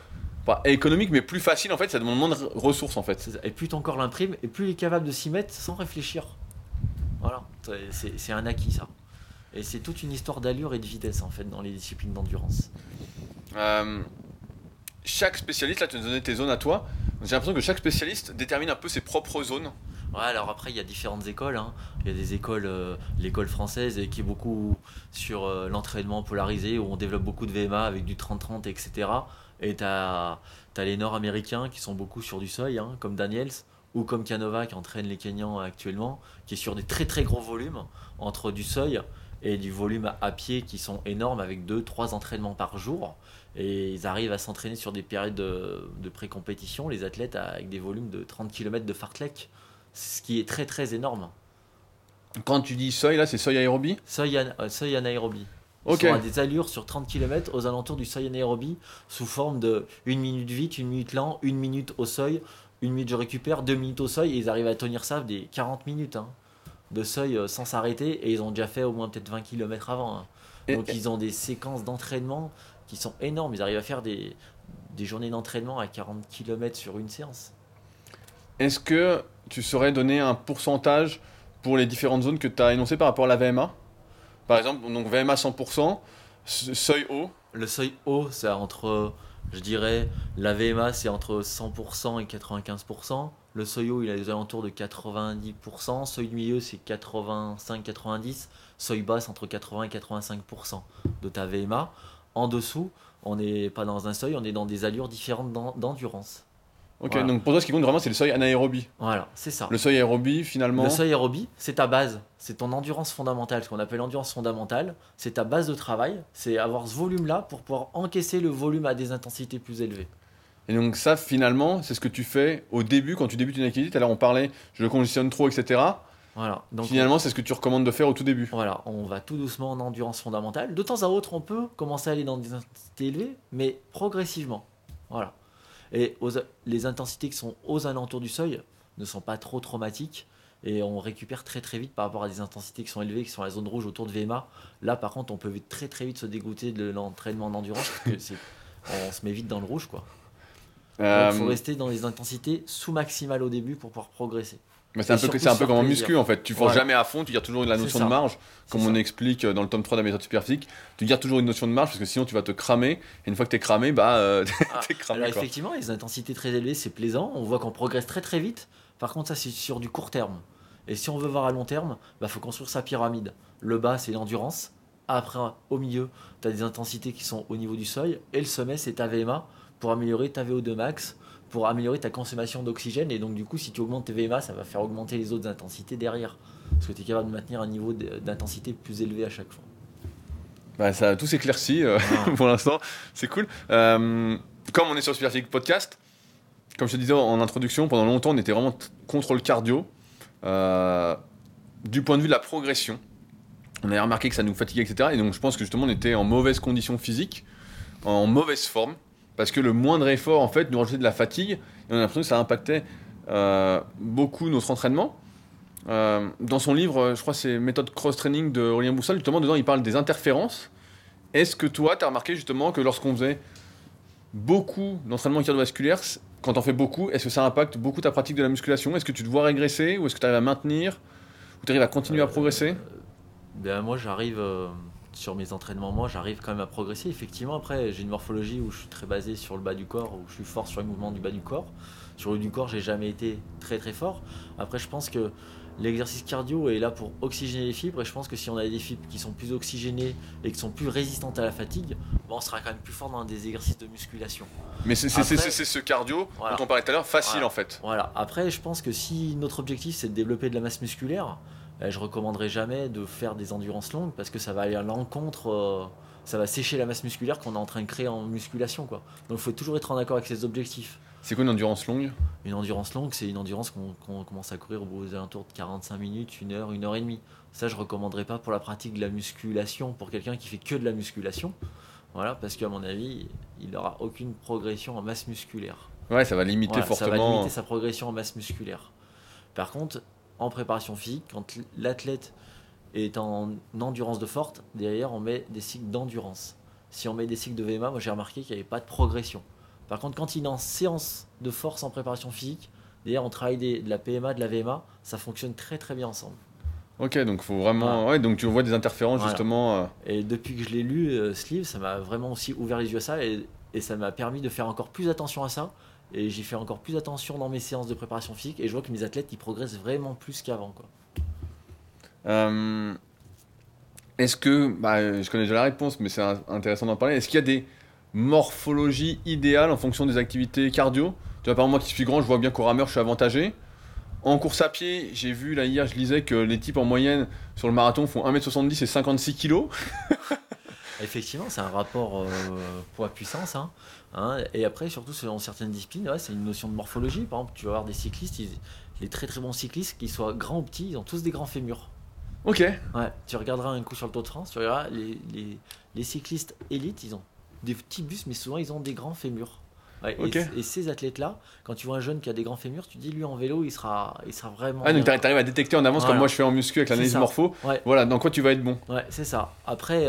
pas économique, mais plus facile, en fait. Ça demande moins de ressources, en fait. Et plus ton corps l'imprime, et plus il est capable de s'y mettre sans réfléchir. Voilà, C'est- un acquis ça. Et c'est toute une histoire d'allure et de vitesse en fait dans les disciplines d'endurance. Euh, chaque spécialiste, là, tu nous donnais tes zones à toi. J'ai l'impression que chaque spécialiste détermine un peu ses propres zones. Ouais, alors après, il y a différentes écoles. hein. Il y a des écoles, euh, l'école française qui est beaucoup sur euh, l'entraînement polarisé, où on développe beaucoup de VMA avec du 30-30, etc. Et tu as, les Nord-Américains qui sont beaucoup sur du seuil, hein, comme Daniels, ou comme Canova qui entraîne les Kenyans actuellement, qui est sur des très très gros volumes, entre du seuil et du volume à pied qui sont énormes, avec 2-3 entraînements par jour. Et ils arrivent à s'entraîner sur des périodes de, de pré-compétition, les athlètes, avec des volumes de 30 km de fartlek ce qui est très très énorme. Quand tu dis seuil, là, c'est seuil aérobie Seuil, an- euh, seuil anaérobie. Ils Ok. sont à des allures sur 30 km aux alentours du seuil anaérobie sous forme de 1 minute vite, 1 minute lent, 1 minute au seuil, 1 minute je récupère, 2 minutes au seuil et ils arrivent à tenir ça des 40 minutes hein, de seuil euh, sans s'arrêter et ils ont déjà fait au moins peut-être 20 km avant. hein. Donc ils ont des séquences d'entraînement qui sont énormes. Ils arrivent à faire des, des journées d'entraînement à 40 km sur une séance. Est-ce que tu saurais donner un pourcentage pour les différentes zones que tu as énoncées par rapport à la VMA Par exemple, donc VMA 100%, se- seuil haut. Le seuil haut, c'est entre, je dirais, la VMA, c'est entre 100% et 95%. Le haut, il est aux alentours de 90%. Seuil du milieu, c'est 85-90. Seuil bas, c'est entre 80 et 85% de ta VMA. En dessous, on n'est pas dans un seuil, on est dans des allures différentes d'en- d'endurance. Ok, Voilà. donc pour toi, ce qui compte vraiment, c'est le seuil anaérobie. Voilà, c'est ça. Le seuil aérobie, finalement. Le seuil aérobie, c'est ta base, c'est ton endurance fondamentale, ce qu'on appelle l'endurance fondamentale, c'est ta base de travail, c'est avoir ce volume-là pour pouvoir encaisser le volume à des intensités plus élevées. Et donc, ça, finalement, c'est ce que tu fais au début, quand tu débutes une activité. L'heure, on parlait, je le conditionne trop, etc. Voilà, donc finalement, c'est ce que tu recommandes de faire au tout début. voilà, on va tout doucement en endurance fondamentale. De temps à autre, on peut commencer à aller dans des intensités élevées, mais progressivement. Voilà. Et aux- les intensités qui sont aux alentours du seuil ne sont pas trop traumatiques et on récupère très très vite par rapport à des intensités qui sont élevées, qui sont à la zone rouge autour de VMA. Là, par contre, on peut très très vite se dégoûter de l'entraînement en endurance parce que on se met vite dans le rouge, quoi. Euh, il faut rester dans les intensités sous maximales au début pour pouvoir progresser. Mais c'est un, peu, un peu comme en plaisir. muscu, en fait. Tu forces jamais à fond, tu gardes toujours la notion de marge. Comme ça. on explique dans le tome 3 de la méthode superphysique, tu gardes toujours une notion de marge parce que sinon tu vas te cramer. Et une fois que t'es cramé, bah euh, Ah, t'es cramé. Alors quoi. effectivement, les intensités très élevées, c'est plaisant. On voit qu'on progresse très très vite. Par contre, ça c'est sur du court terme. Et si on veut voir à long terme, bah faut construire sa pyramide. Le bas, c'est l'endurance. Après, au milieu, tu as des intensités qui sont au niveau du seuil. Et le sommet, c'est ta VMA pour améliorer ta VO2 max, pour améliorer ta consommation d'oxygène. Et donc, du coup, si tu augmentes tes VMA, ça va faire augmenter les autres intensités derrière. Parce que tu es capable de maintenir un niveau d'intensité plus élevé à chaque fois. Bah, ça, tout s'éclaircit euh, Ah. pour l'instant, c'est cool. Euh, comme on est sur Superphysique Podcast, comme je te disais en introduction, pendant longtemps on était vraiment contre le cardio. euh, du point de vue de la progression, on avait remarqué que ça nous fatiguait, etc. Et donc je pense que justement on était en mauvaise condition physique, en mauvaise forme, parce que le moindre effort en fait nous rajoutait de la fatigue, et on a l'impression que ça impactait euh, beaucoup notre entraînement. Euh, dans son livre, je crois c'est Méthode Cross-Training de Aurélien Boussal, justement, dedans, il parle des interférences. Est-ce que toi, tu as remarqué justement que lorsqu'on faisait beaucoup d'entraînement cardiovasculaire, quand on fait beaucoup, est-ce que ça impacte beaucoup ta pratique de la musculation? Est-ce que tu te vois régresser ou est-ce que tu arrives à maintenir Ou tu arrives à continuer à Euh, progresser? Ben moi j'arrive sur mes entraînements, moi j'arrive quand même à progresser. Effectivement après j'ai une morphologie où je suis très basé sur le bas du corps, où je suis fort sur les mouvements du bas du corps. Sur le haut du corps j'ai jamais été très très fort. Après je pense que l'exercice cardio est là pour oxygéner les fibres et je pense que si on a des fibres qui sont plus oxygénées et qui sont plus résistantes à la fatigue, bon, on sera quand même plus fort dans des exercices de musculation. Mais c'est ce cardio Voilà. dont on parlait tout à l'heure, facile Voilà. en fait. Voilà. Après, je pense que si notre objectif c'est de développer de la masse musculaire, je recommanderais jamais de faire des endurances longues parce que ça va aller à l'encontre, euh, ça va sécher la masse musculaire qu'on est en train de créer en musculation. Quoi. Donc il faut toujours être en accord avec ses objectifs. C'est quoi une endurance longue? Une endurance longue, c'est une endurance qu'on commence à courir aux alentours de 45 minutes, une heure, une heure et demie. Ça, je recommanderais pas pour la pratique de la musculation, pour quelqu'un qui fait que de la musculation. Voilà, parce qu'à mon avis, il n'aura aucune progression en masse musculaire. Ouais, ça va limiter Voilà, Ça va fortement. limiter sa progression en masse musculaire. Par contre, en préparation physique, quand l'athlète est en endurance de forte, derrière on met des cycles d'endurance. Si on met des cycles de VMA, moi j'ai remarqué qu'il n'y avait pas de progression. Par contre, quand il est en séance de force en préparation physique, derrière on travaille des- de la PMA, de la VMA, ça fonctionne très très bien ensemble. Ok, donc faut vraiment. Ouais, donc tu vois des interférences Voilà. justement. euh, Et depuis que je l'ai lu, euh, ce livre, ça m'a vraiment aussi ouvert les yeux à ça et, et ça m'a permis de faire encore plus attention à ça. Et j'ai fait encore plus attention dans mes séances de préparation physique et je vois que mes athlètes ils progressent vraiment plus qu'avant. quoi. Euh, Est-ce que, bah, je connais déjà la réponse, mais c'est intéressant d'en parler. Est-ce qu'il y a des morphologies idéales en fonction des activités cardio? Tu vois, par exemple, moi qui suis grand, je vois bien qu'au rameur, je suis avantagé. En course à pied, j'ai vu là hier, je lisais que les types en moyenne sur le marathon font 1m70 et 56 kg. Effectivement, c'est un rapport euh, poids-puissance. hein, hein. et après, surtout selon certaines disciplines, ouais, c'est une notion de morphologie. Par exemple, tu vas avoir des cyclistes, ils- les très très bons cyclistes, qu'ils soient grands ou petits, ils ont tous des grands fémurs. Ok. Ouais, tu regarderas un coup sur le Tour de France, tu regarderas les, les, les cyclistes élites, ils ont des petits bustes, mais souvent ils ont des grands fémurs. Ouais, et- ces athlètes-là, quand tu vois un jeune qui a des grands fémurs, tu dis lui en vélo, il sera, il sera vraiment. Ah, donc t'arrives à détecter en avance, comme moi je fais en muscu avec l'analyse morpho. Ouais. Voilà, dans quoi tu vas être bon. Ouais, c'est ça. Après,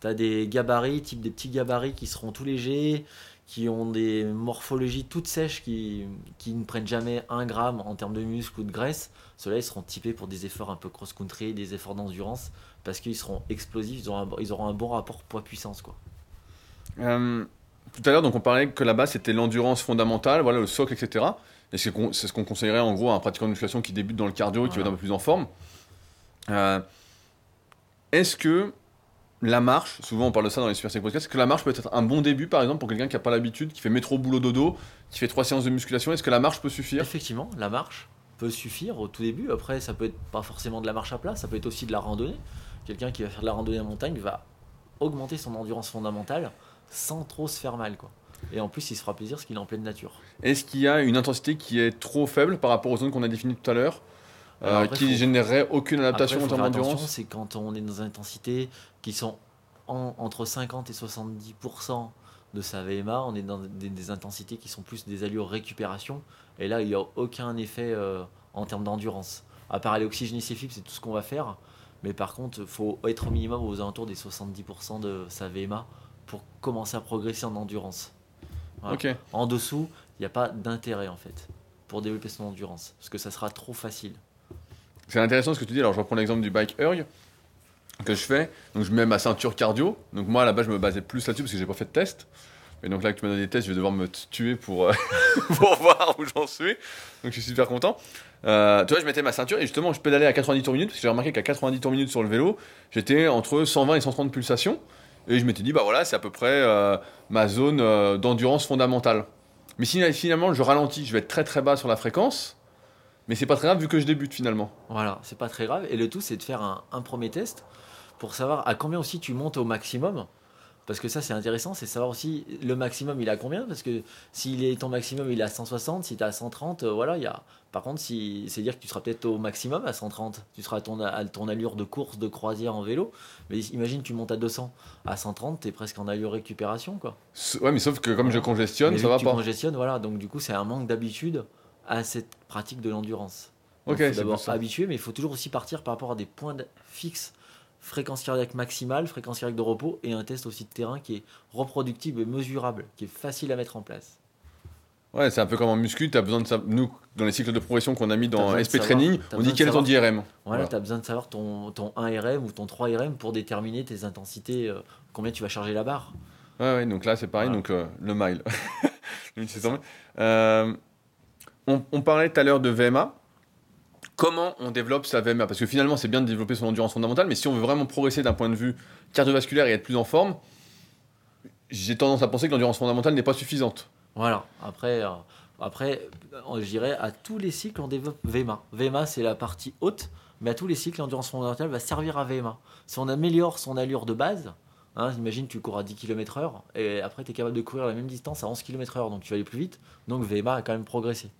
tu as des gabarits, type des petits gabarits qui seront tout légers, qui ont des morphologies toutes sèches, qui, qui ne prennent jamais un gramme en termes de muscle ou de graisse. Ceux-là, ils seront typés pour des efforts un peu cross-country, des efforts d'endurance, parce qu'ils seront explosifs, ils auront un, ils auront un bon rapport poids-puissance. quoi. Euh, tout à l'heure, donc on parlait que là-bas c'était l'endurance fondamentale, voilà le socle, etc. Et c'est ce qu'on conseillerait en gros à un pratiquant de musculation qui débute dans le cardio, qui va être un peu plus en forme. Euh, est-ce que la marche, souvent on parle de ça dans les Super Sec Podcasts, est-ce que la marche peut être un bon début par exemple pour quelqu'un qui n'a pas l'habitude, qui fait métro boulot dodo, qui fait trois séances de musculation Est-ce que la marche peut suffire? Effectivement, la marche peut suffire au tout début. Après, ça peut être pas forcément de la marche à plat, ça peut être aussi de la randonnée. Quelqu'un qui va faire de la randonnée en montagne va augmenter son endurance fondamentale sans trop se faire mal. Quoi. Et en plus, il se fera plaisir parce qu'il est en pleine nature. Est-ce qu'il y a une intensité qui est trop faible par rapport aux zones qu'on a définies tout à l'heure, Alors après, qui faut- générerait aucune adaptation Après, en termes d'endurance c'est quand on est dans une intensité qui sont en- entre 50 et 70% de sa VMA, on est dans des, des intensités qui sont plus des allures récupération. Et là, il n'y a aucun effet euh, en termes d'endurance. À part aller oxygéner ses fibres, c'est tout ce qu'on va faire. Mais par contre, il faut être au minimum aux alentours des 70% de sa VMA pour commencer à progresser en endurance. Voilà. En dessous, il n'y a pas d'intérêt en fait pour développer son endurance, parce que ça sera trop facile. C'est intéressant ce que tu dis. Alors, je reprends l'exemple du bike erg que je fais. Donc, je mets ma ceinture cardio. Donc, moi, à la base, je me basais plus là-dessus parce que j'ai pas fait de test. Et donc, là, que tu m'as donné des tests, je vais devoir me tuer pour, euh, pour voir où j'en suis. Donc, je suis super content. Euh, tu vois, je mettais ma ceinture et justement, je pédalais à 90 tours minute parce que j'ai remarqué qu'à 90 tours minute sur le vélo, j'étais entre 120 et 130 pulsations. Et je m'étais dit, bah voilà, c'est à peu près euh, ma zone euh, d'endurance fondamentale. Mais si finalement, je ralentis, je vais être très très bas sur la fréquence. Mais c'est pas très grave vu que je débute finalement. Voilà, c'est pas très grave. Et le tout, c'est de faire un, un premier test pour savoir à combien aussi tu montes au maximum. Parce que ça, c'est intéressant, c'est savoir aussi le maximum, il a combien. Parce que s'il est ton maximum, il est à 160, si tu à 130, euh, voilà, il y a. Par contre, si, c'est dire que tu seras peut-être au maximum à 130. Tu seras à ton, à ton allure de course, de croisière en vélo. Mais imagine, tu montes à 200. À 130, tu es presque en allure récupération, quoi. Ouais, mais sauf que comme je congestionne, Mais ça va tu pas. congestionnes, voilà. Donc, du coup, c'est un manque d'habitude à cette pratique de l'endurance. Ok, c'est d'abord habituer, mais il faut toujours aussi partir par rapport à des points fixes, fréquence cardiaque maximale, fréquence cardiaque de repos, et un test aussi de terrain qui est reproductible et mesurable, qui est facile à mettre en place. Ouais, c'est un peu comme en muscu, tu as besoin de ça. Nous, dans les cycles de progression qu'on a mis dans SP savoir- Training, on dit quel est ton DRM. Voilà, Voilà. tu as besoin de savoir ton, ton 1 RM ou ton 3 RM pour déterminer tes intensités, euh, combien tu vas charger la barre. Ouais, ouais, donc là c'est pareil, Voilà. donc euh, le mile. Le 1600 mètres. Euh, on, parlait tout à l'heure de VMA. comment on développe sa VMA Parce que finalement, c'est bien de développer son endurance fondamentale, mais si on veut vraiment progresser d'un point de vue cardiovasculaire et être plus en forme, j'ai tendance à penser que l'endurance fondamentale n'est pas suffisante. Voilà. Après, euh, après, euh, je dirais à tous les cycles, on développe VMA. VMA, c'est la partie haute, mais à tous les cycles, l'endurance fondamentale va servir à VMA. Si on améliore son allure de base, hein, imagine tu cours à 10 km/h et après tu es capable de courir la même distance à 11 km/h, donc tu vas aller plus vite, donc VMA a quand même progressé.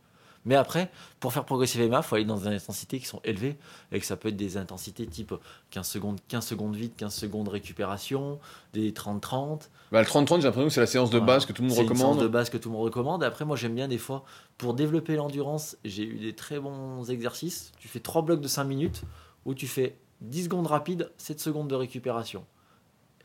Mais après, pour faire progresser VMA, il faut aller dans des intensités qui sont élevées et que ça peut être des intensités type 15 secondes, 15 secondes vite, 15 secondes récupération, des 30-30. Bah, le 30-30, j'ai l'impression que c'est la séance de Voilà. base que tout le monde C'est une séance recommande. de base que tout le monde recommande. Après, moi, j'aime bien des fois, pour développer l'endurance, j'ai eu des très bons exercices. Tu fais 3 blocs de 5 minutes où tu fais 10 secondes rapides, 7 secondes de récupération.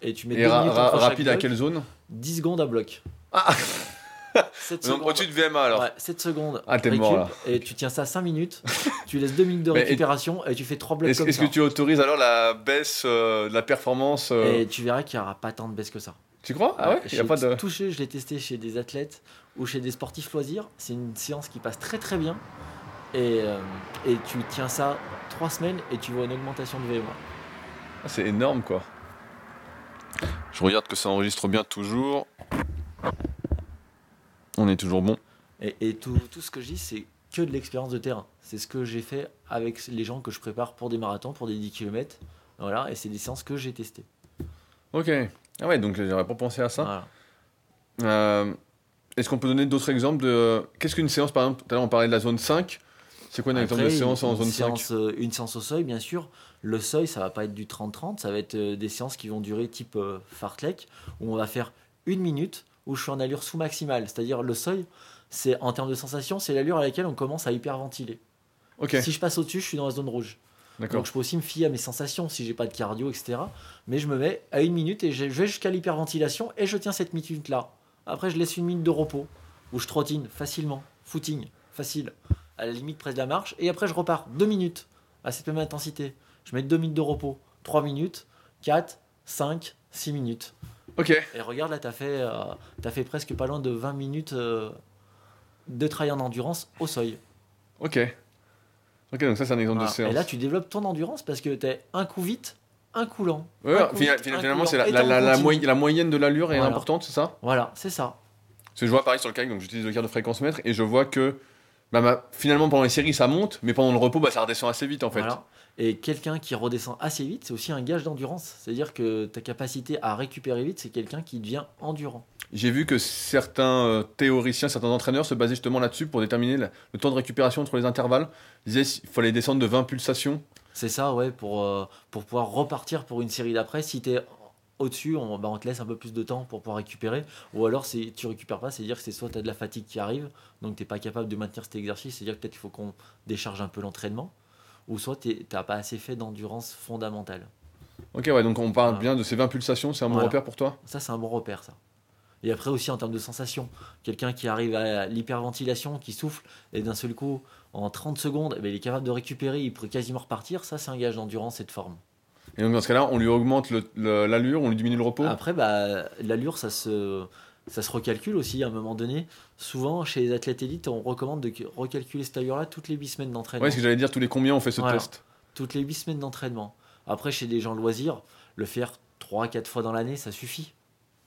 Et tu mets Et 2 ra- minutes ra- rapide à quelle zone? 10 secondes à bloc. Ah 7 Donc secondes. au-dessus de VMA alors. Ouais, 7 secondes. Ah, t'es mort, là. Et tu tiens ça 5 minutes. tu laisses 2 minutes de et- récupération et, tu fais 3 blocs Est-ce comme est-ce ça. que tu autorises alors la baisse euh, de la performance euh, Et tu verras qu'il n'y aura pas tant de baisse que ça. Tu crois? Ah ouais Il y a pas de. touché, je l'ai testé chez des athlètes ou chez des sportifs loisirs. C'est une séance qui passe très très bien. Et, euh, et tu tiens ça 3 semaines et tu vois une augmentation de VMA. Ah, c'est énorme quoi. Je regarde que ça enregistre bien toujours. On est toujours bon. Et, et tout, tout ce que je dis, c'est que de l'expérience de terrain. C'est ce que j'ai fait avec les gens que je prépare pour des marathons, pour des 10 km. Voilà, et c'est des séances que j'ai testées. Ok. Ah ouais, donc j'aurais pas pensé à ça. Voilà. Euh, Est-ce qu'on peut donner d'autres exemples de. Qu'est-ce qu'une séance par exemple Tout à l'heure on parlait de la zone 5. C'est quoi un exemple de séance en zone 5 séance, euh, Une séance au seuil, bien sûr. Le seuil, ça va pas être du 30-30, ça va être euh, des séances qui vont durer type fartlek, où on va faire une minute, où je suis en allure sous maximale. C'est-à-dire le seuil, c'est en termes de sensation, c'est l'allure à laquelle on commence à hyperventiler. Ok, Si je passe au-dessus, je suis dans la zone rouge. Donc je peux aussi me fier à mes sensations si j'ai pas de cardio, etc. Mais je me mets à une minute et je vais jusqu'à l'hyperventilation et je tiens cette minute-là. Après, je laisse une minute de repos où je trottine facilement, footing, facile, à la limite presque de la marche. Et après, je repars deux minutes à cette même intensité. Je mets deux minutes de repos, trois minutes, 4, 5, 6 minutes. Ok, Et regarde là, t'as fait, euh, fait presque pas loin de 20 minutes euh, de travail en endurance au seuil. ok. Ok, donc ça c'est un exemple Voilà. de séance. Et là, tu développes ton endurance parce que t'es un coup vite, un coup lent. Ouais, un coup vite, finalement, c'est la, moyenne de l'allure est Voilà. importante, c'est ça? Voilà, c'est ça. Parce que je vois pareil sur le kayak, donc j'utilise le quart de fréquence mètre et je vois que bah, finalement pendant les séries ça monte, mais pendant le repos bah, ça redescend assez vite en fait. Voilà. Et quelqu'un qui redescend assez vite, c'est aussi un gage d'endurance. C'est-à-dire que ta capacité à récupérer vite, c'est quelqu'un qui devient endurant. J'ai vu que certains euh, théoriciens, certains entraîneurs se basaient justement là-dessus pour déterminer le temps de récupération entre les intervalles. Ils disaient qu'il fallait descendre de 20 pulsations. C'est ça, ouais, pour, euh, pour pouvoir repartir pour une série d'après. Si tu es au-dessus, on, bah, on te laisse un peu plus de temps pour pouvoir récupérer. Ou alors, si tu récupères pas, c'est-à-dire que c'est soit tu as de la fatigue qui arrive, donc tu pas capable de maintenir cet exercice, c'est-à-dire que peut-être qu'il faut qu'on décharge un peu l'entraînement. Ou soit tu n'as pas assez fait d'endurance fondamentale. Ok, ouais, donc on parle Voilà. bien de ces 20 pulsations, c'est un bon Voilà. repère pour toi? Ça, c'est un bon repère, ça. Et après aussi en termes de sensation, quelqu'un qui arrive à l'hyperventilation, qui souffle, et d'un seul coup, en 30 secondes, eh ben, il est capable de récupérer, il pourrait quasiment repartir, ça c'est un gage d'endurance et de forme. Et donc dans ce cas-là, on lui augmente l'allure, on lui diminue le repos Après, bah, l'allure, ça se, ça se recalcule aussi à un moment donné. Souvent, chez les athlètes élites, on recommande de recalculer cette allure-là toutes les 8 semaines d'entraînement. Ouais, ce que j'allais dire, tous les combien on fait ce Voilà. test Toutes les 8 semaines d'entraînement. Après, chez des gens loisirs, le faire 3-4 fois dans l'année, ça suffit.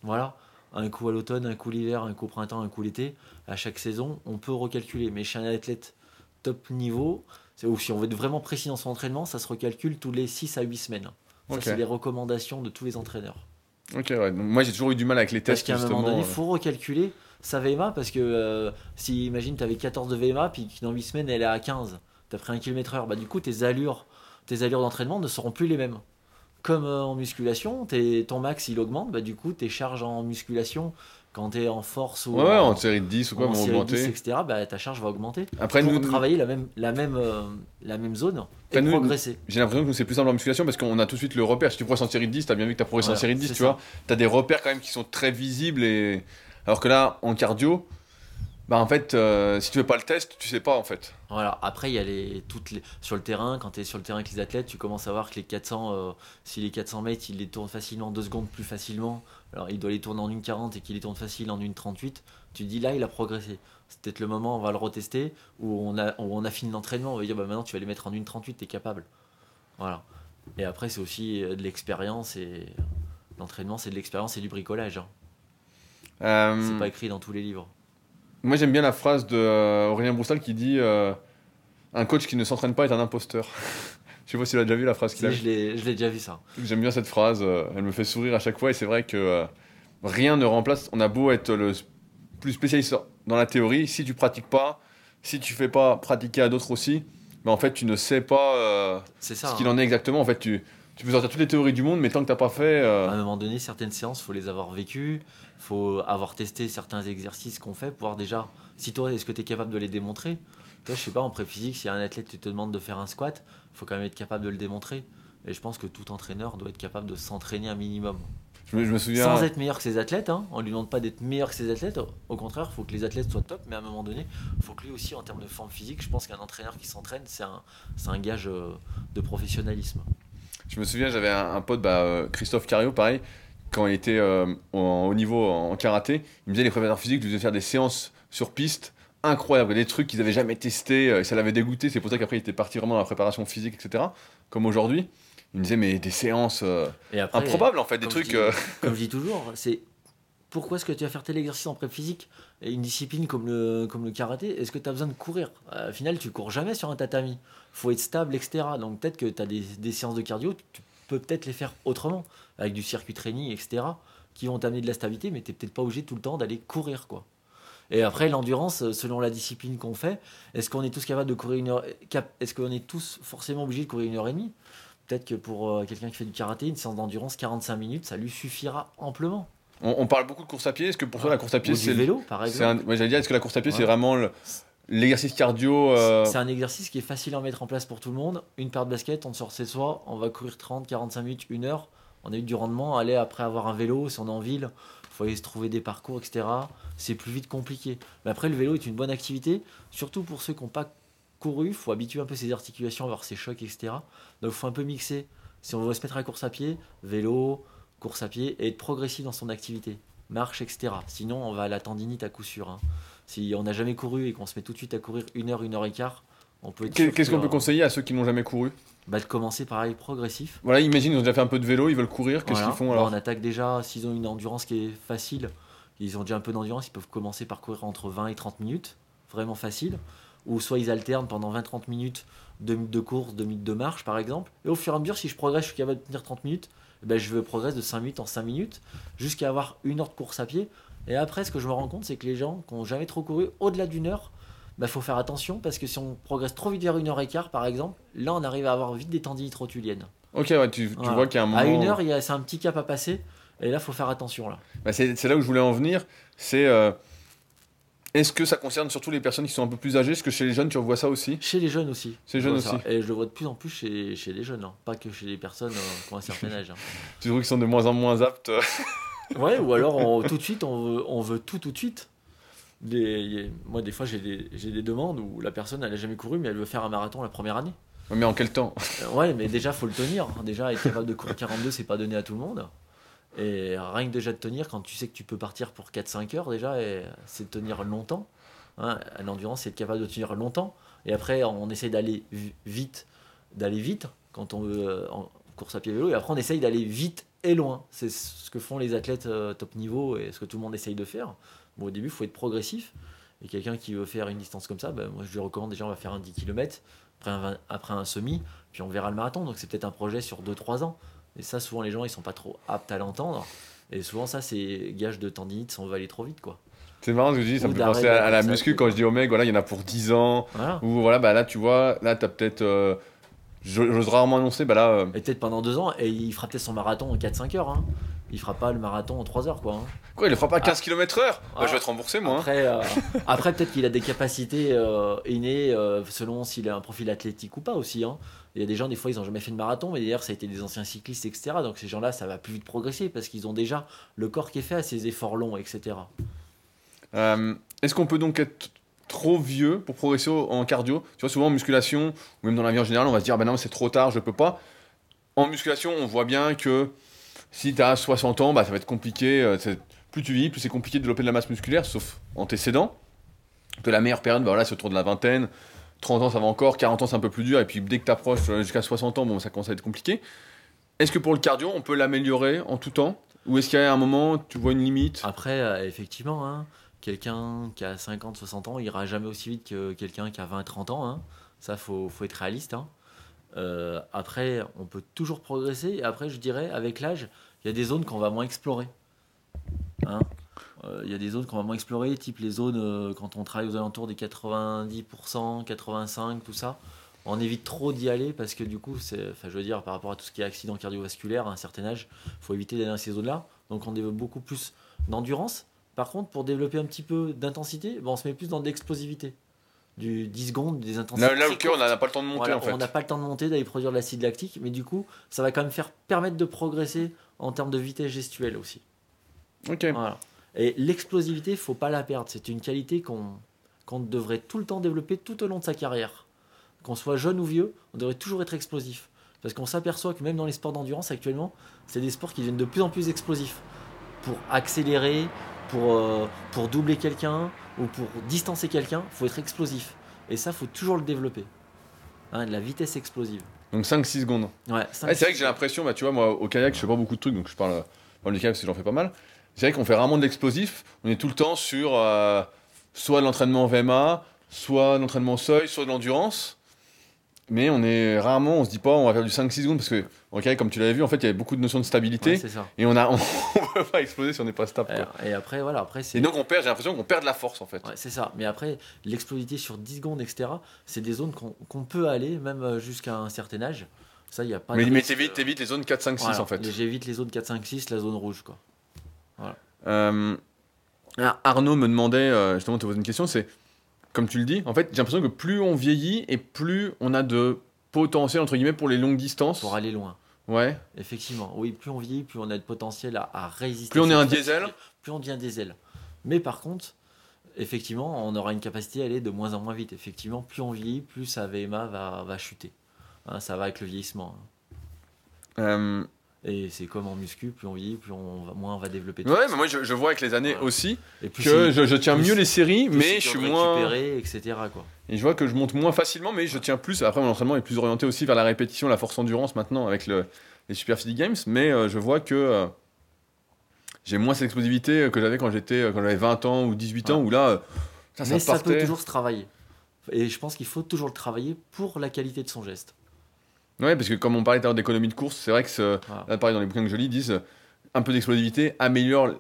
Voilà. Un coup à l'automne, un coup l'hiver, un coup au printemps, un coup l'été. À chaque saison, on peut recalculer. Mais chez un athlète top niveau, ou si on veut être vraiment précis dans son entraînement, ça se recalcule tous les 6 à 8 semaines. Ça, c'est les recommandations de tous les entraîneurs. Ok, ouais. Donc, moi j'ai toujours eu du mal avec les Parce tests qu'à un moment donné, il euh. faut recalculer sa VMA parce que euh, si, imagine, tu avais 14 de VMA, puis que dans 8 semaines, elle est à 15, tu as pris 1 km/h, bah, du coup, tes allures, tes allures d'entraînement ne seront plus les mêmes. Comme euh, en musculation, ton max il augmente, bah, du coup, tes charges en musculation, quand tu es en force ou Ouais, en, série de 10 ou quoi, en série 10, augmenter. etc., bah, ta charge va augmenter. Après, Pour nous, travailler la même, la même, euh, la même zone et nous- progresser. j'ai l'impression que c'est plus simple en musculation parce qu'on a tout de suite le repère. Si tu progresses en série de 10, t'as bien vu que t'as progressé en série de 10, c'est tu ça. vois. T'as des repères quand même qui sont très visibles et. Alors que là, en cardio, bah en fait, euh, si tu fais pas le test, tu sais pas en fait. Voilà. Après, il y a les, toutes les, sur le terrain, quand tu es sur le terrain avec les athlètes, tu commences à voir que les 400, euh, si les 400 mètres, ils les tournent facilement 2 secondes plus facilement alors il doit les tourner en 1,40 et qu'il les tourne facile en 1,38, tu te dis là il a progressé. C'est peut-être le moment, on va le retester, où on, a, où on affine l'entraînement, on va dire bah, maintenant tu vas les mettre en 1,38, t'es capable. Voilà. Et après c'est aussi euh, de l'expérience et l'entraînement c'est de l'expérience et du bricolage. hein. Euh, C'est pas écrit dans tous les livres. Moi, j'aime bien la phrase de euh, Aurélien Broussal qui dit euh, Un coach qui ne s'entraîne pas est un imposteur. Je sais pas si tu l'as déjà vu la phrase qu'il Si, a. je l'ai je l'ai déjà vu ça. J'aime bien cette phrase, euh, elle me fait sourire à chaque fois et c'est vrai que euh, rien ne remplace. On a beau être le plus spécialiste dans la théorie, si tu pratiques pas, si tu fais pas pratiquer à d'autres aussi, mais en fait tu ne sais pas euh, ça. ce hein. qu'il en est exactement. En fait, tu, tu peux sortir toutes les théories du monde, mais tant que t'as pas fait. À un moment donné, certaines séances, faut les avoir vécues, faut avoir testé certains exercices qu'on fait pour voir déjà si toi, est-ce que tu es capable de les démontrer? Toi, je sais pas, en pré-physique, si un athlète tu te demande de faire un squat, faut quand même être capable de le démontrer. Et je pense que tout entraîneur doit être capable de s'entraîner un minimum. je, me, je me souviens. Sans être meilleur que ses athlètes, hein. on lui demande pas d'être meilleur que ses athlètes. Au contraire, il faut que les athlètes soient top, mais à un moment donné, il faut que lui aussi, en termes de forme physique, je pense qu'un entraîneur qui s'entraîne, c'est un, un gage euh, de professionnalisme. Je me souviens, j'avais un, un pote, bah, euh, Christophe Cario, pareil, quand il était euh, en- au niveau en karaté, il me disait les préparateurs physiques lui faisaient faire des séances sur piste incroyables, des trucs qu'ils avaient jamais testés, euh, et ça l'avait dégoûté. C'est pour ça qu'après il était parti vraiment dans la préparation physique, etc. Comme aujourd'hui, il me disait mais des séances euh, Et après, improbables en fait, des je trucs. dis- euh, comme je dis toujours, c'est pourquoi est-ce que tu vas faire tel exercice en pré physique et une discipline comme le, comme le karaté? Est-ce que tu as besoin de courir? Au final, tu cours jamais sur un tatami. faut être stable, etc. Donc peut-être que tu as des, des séances de cardio, tu peux peut-être les faire autrement, avec du circuit training, etc., qui vont t'amener de la stabilité, mais tu n'es peut-être pas obligé tout le temps d'aller courir. quoi. Et après, l'endurance, selon la discipline qu'on fait, est-ce qu'on est tous capables de courir une heure Est-ce qu'on est tous forcément obligés de courir une heure et demie? Peut-être que pour euh, quelqu'un qui fait du karaté, une séance d'endurance 45 minutes, ça lui suffira amplement. on, on parle beaucoup de course à pied. Est-ce que pour toi la course à pied c'est vélo, par exemple. ouais, j'allais dire, est-ce que la course à pied c'est vraiment le- l'exercice cardio euh, C'est un exercice qui est facile à mettre en place pour tout le monde. Une paire de baskets, on sort chez soi, on va courir 30, 45 minutes, une heure. On a eu du rendement. Aller après avoir un vélo, si on est en ville, il faut aller se trouver des parcours, etc. C'est plus vite compliqué. Mais après, le vélo est une bonne activité, surtout pour ceux qui n'ont pas couru. Il faut habituer un peu ses articulations, avoir ses chocs, etc. Donc il faut un peu mixer. Si on veut se mettre à la course à pied, vélo, course à pied, et être progressif dans son activité. Marche, etc. Sinon, on va à la tendinite à coup sûr. hein. Si on n'a jamais couru et qu'on se met tout de suite à courir une heure, une heure et quart, on peut être Qu'est-ce que, qu'on peut euh, conseiller à ceux qui n'ont jamais couru? Bah, De commencer pareil, progressif. Voilà, imagine ils ont déjà fait un peu de vélo, ils veulent courir, qu'est-ce Voilà. qu'ils font Bah, alors On attaque déjà, s'ils ont une endurance qui est facile, ils ont déjà un peu d'endurance, ils peuvent commencer par courir entre 20 et 30 minutes, vraiment facile. Ou soit ils alternent pendant 20-30 minutes, 2 minutes de course, 2 minutes de marche par exemple. Et au fur et à mesure, si je progresse, je suis capable de tenir 30 minutes, eh ben, je veux progresser de 5 minutes en 5 minutes, jusqu'à avoir une heure de course à pied. Et après, ce que je me rends compte, c'est que les gens qui n'ont jamais trop couru, au-delà d'une heure, il faut faire attention parce que si on progresse trop vite vers une heure et quart, par exemple, là on arrive à avoir vite des tendinites rotuliennes. Ok, ouais, tu, tu Voilà. vois qu'il y a un moment. À une heure, il c'est un petit cap à passer. Et là, faut faire attention. Là. Bah, c'est là où je voulais en venir. C'est euh, est-ce que ça concerne surtout les personnes qui sont un peu plus âgées? Est-ce que chez les jeunes tu revois ça aussi? Chez les jeunes aussi. Chez les Je jeunes ça. aussi. Et je le vois de plus en plus chez, chez les jeunes, hein. pas que chez les personnes euh, qui ont un certain âge. hein. Tu trouves qu'ils sont de moins en moins aptes euh, Ouais, ou alors on- tout de suite, on veut, on veut tout tout de suite. Des- moi, des fois, j'ai des, des demandes où la personne, elle n'a jamais couru, mais elle veut faire un marathon la première année. Mais en quel temps? Euh, Ouais, mais déjà, faut le tenir. Déjà, être capable de courir 42, c'est pas donné à tout le monde. Et rien que déjà de tenir, quand tu sais que tu peux partir pour 4-5 heures, déjà, c'est de tenir longtemps. Hein, L'endurance, c'est être capable de tenir longtemps. Et après, on essaye d'aller vi- vite, d'aller vite quand on veut euh, en course à pied vélo. Et après, on essaye d'aller vite et loin. C'est ce que font les athlètes euh, top niveau et ce que tout le monde essaye de faire. Bon, au début, il faut être progressif. Et quelqu'un qui veut faire une distance comme ça, ben, moi, je lui recommande déjà, on va faire un 10 km, après un, après un semi, puis on verra le marathon. Donc c'est peut-être un projet sur 2-3 ans. Et ça, souvent, les gens, ils sont pas trop aptes à l'entendre. Et souvent, ça, c'est gage de tendinite si on veut aller trop vite, quoi. C'est marrant ce que je dis, ça me fait penser à, à la muscu quand je dis au mec, voilà, il y en a pour 10 ans. Voilà. Ou voilà, bah là tu vois, là t'as peut-être. euh, j'o- J'ose rarement annoncer, bah là. euh, Et peut-être pendant 2 ans, et il fera peut-être son marathon en 4-5 heures. Hein. Il fera pas le marathon en 3 heures, quoi. hein. Quoi, il le fera pas 15 km/h Bah, Ah. Je vais être remboursé moi. hein. Après, euh, après peut-être qu'il a des capacités euh, innées euh, selon s'il a un profil athlétique ou pas aussi. hein. Il y a des gens, des fois, ils n'ont jamais fait de marathon, mais d'ailleurs, ça a été des anciens cyclistes, etc. Donc ces gens-là, ça va plus vite progresser parce qu'ils ont déjà le corps qui est fait à ces efforts longs, etc. Est-ce qu'on peut donc être trop vieux pour progresser en cardio? Tu vois, souvent en musculation, ou même dans la vie en général, on va se dire, bah non, c'est trop tard, je peux pas. En musculation, on voit bien que si tu as 60 ans, bah, ça va être compliqué. euh, plus tu vis, plus c'est compliqué de développer de la masse musculaire, sauf antécédent. Que la meilleure période, bah, voilà, c'est autour de la vingtaine. 30 ans, ça va encore. 40 ans, c'est un peu plus dur. Et puis dès que tu approches jusqu'à 60 ans, bon, ça commence à être compliqué. Est-ce que pour le cardio, on peut l'améliorer en tout temps? Ou est-ce qu'il y a un moment, tu vois une limite? Après, euh, effectivement, hein, quelqu'un qui a 50, 60 ans, il ira jamais aussi vite que quelqu'un qui a 20, 30 ans. Hein. Ça, faut, faut être réaliste. hein. Euh, après, on peut toujours progresser. Et après, je dirais, avec l'âge, il y a des zones qu'on va moins explorer. Hein. Euh, Il y a des zones qu'on va moins explorer, type les zones euh, quand on travaille aux alentours des 90%, 85%, tout ça. On évite trop d'y aller parce que du coup, je veux dire, par rapport à tout ce qui est accident cardiovasculaire à un certain âge, faut éviter d'aller dans ces zones-là. Donc on développe beaucoup plus d'endurance. Par contre, pour développer un petit peu d'intensité, ben, on se met plus dans l'explosivité. Du 10 secondes, des intensités. Là, on n'a pas le temps de monter Voilà, en fait. On n'a pas le temps de monter, d'aller produire de l'acide lactique, mais du coup, ça va quand même faire permettre de progresser en termes de vitesse gestuelle aussi. Ok. Voilà. Et l'explosivité, il faut pas la perdre. C'est une qualité qu'on qu'on devrait tout le temps développer tout au long de sa carrière. Qu'on soit jeune ou vieux, on devrait toujours être explosif. Parce qu'on s'aperçoit que même dans les sports d'endurance actuellement, c'est des sports qui deviennent de plus en plus explosifs. Pour accélérer, pour, euh, pour doubler quelqu'un ou pour distancer quelqu'un, il faut être explosif. Et ça, faut toujours le développer. Hein, de la vitesse explosive. Donc 5-6 secondes. Ouais, c'est vrai que j'ai l'impression, bah, tu vois, moi au kayak, je fais pas beaucoup de trucs, donc je parle, euh, parle du kayak parce que j'en fais pas mal. C'est vrai qu'on fait rarement de l'explosif, on est tout le temps sur euh, soit de l'entraînement VMA, soit de l'entraînement seuil, soit de l'endurance. Mais on est rarement, on se dit pas, on va faire du 5-6 secondes parce que kayak, comme tu l'avais vu, en fait, il y avait beaucoup de notions de stabilité Ouais, ça. et on a, on, peut pas exploser si on n'est pas stable. quoi. Et, après, voilà, après c'est. Et donc on perd, j'ai l'impression qu'on perd de la force en fait. Ouais, c'est ça. Mais après, l'explosivité sur 10 secondes, etc., c'est des zones qu'on peut aller, même euh, jusqu'à un certain âge. Ça, il n'y a pas mais mais t'évites, euh, t'évites les zones 4, 5, 6 voilà. en fait. J'évite les zones 4, 5, 6, la zone rouge. Quoi. Euh, ah, Arnaud me demandait, euh, justement, te poser une question, c'est, comme tu le dis, en fait, j'ai l'impression que plus on vieillit et plus on a de potentiel, entre guillemets, pour les longues distances. Pour aller loin. Ouais. Effectivement. Oui, plus on vieillit, plus on a de potentiel à, à résister. Plus on est un diesel. Plus on devient un diesel. Mais par contre, effectivement, on aura une capacité à aller de moins en moins vite. Effectivement, plus on vieillit, plus sa VMA va, va chuter. Hein, ça va avec le vieillissement. hein. Euh, Et c'est comme en muscu, plus on vieillit, plus on va, moins on va développer ouais, mais moi, je, je vois avec les années Voilà. aussi Et que je, je tiens mieux les séries, mais je suis moins. récupérer, etc. Quoi. Et je vois que je monte moins facilement, mais je tiens plus. Après, mon entraînement est plus orienté aussi vers la répétition, la force endurance maintenant avec le, les Super Physique Games, mais euh, je vois que euh, j'ai moins cette explosivité que j'avais quand j'étais euh, quand j'avais 20 ans ou 18 ans, Ouais. où là, euh, ça, ça Mais ça peut toujours se travailler. Et je pense qu'il faut toujours le travailler pour la qualité de son geste. Ouais, parce que comme on parlait tout à l'heure d'économie de course, c'est vrai que ce- Voilà. là, pareil, dans les bouquins que je lis, ils disent euh, un peu d'explosivité améliore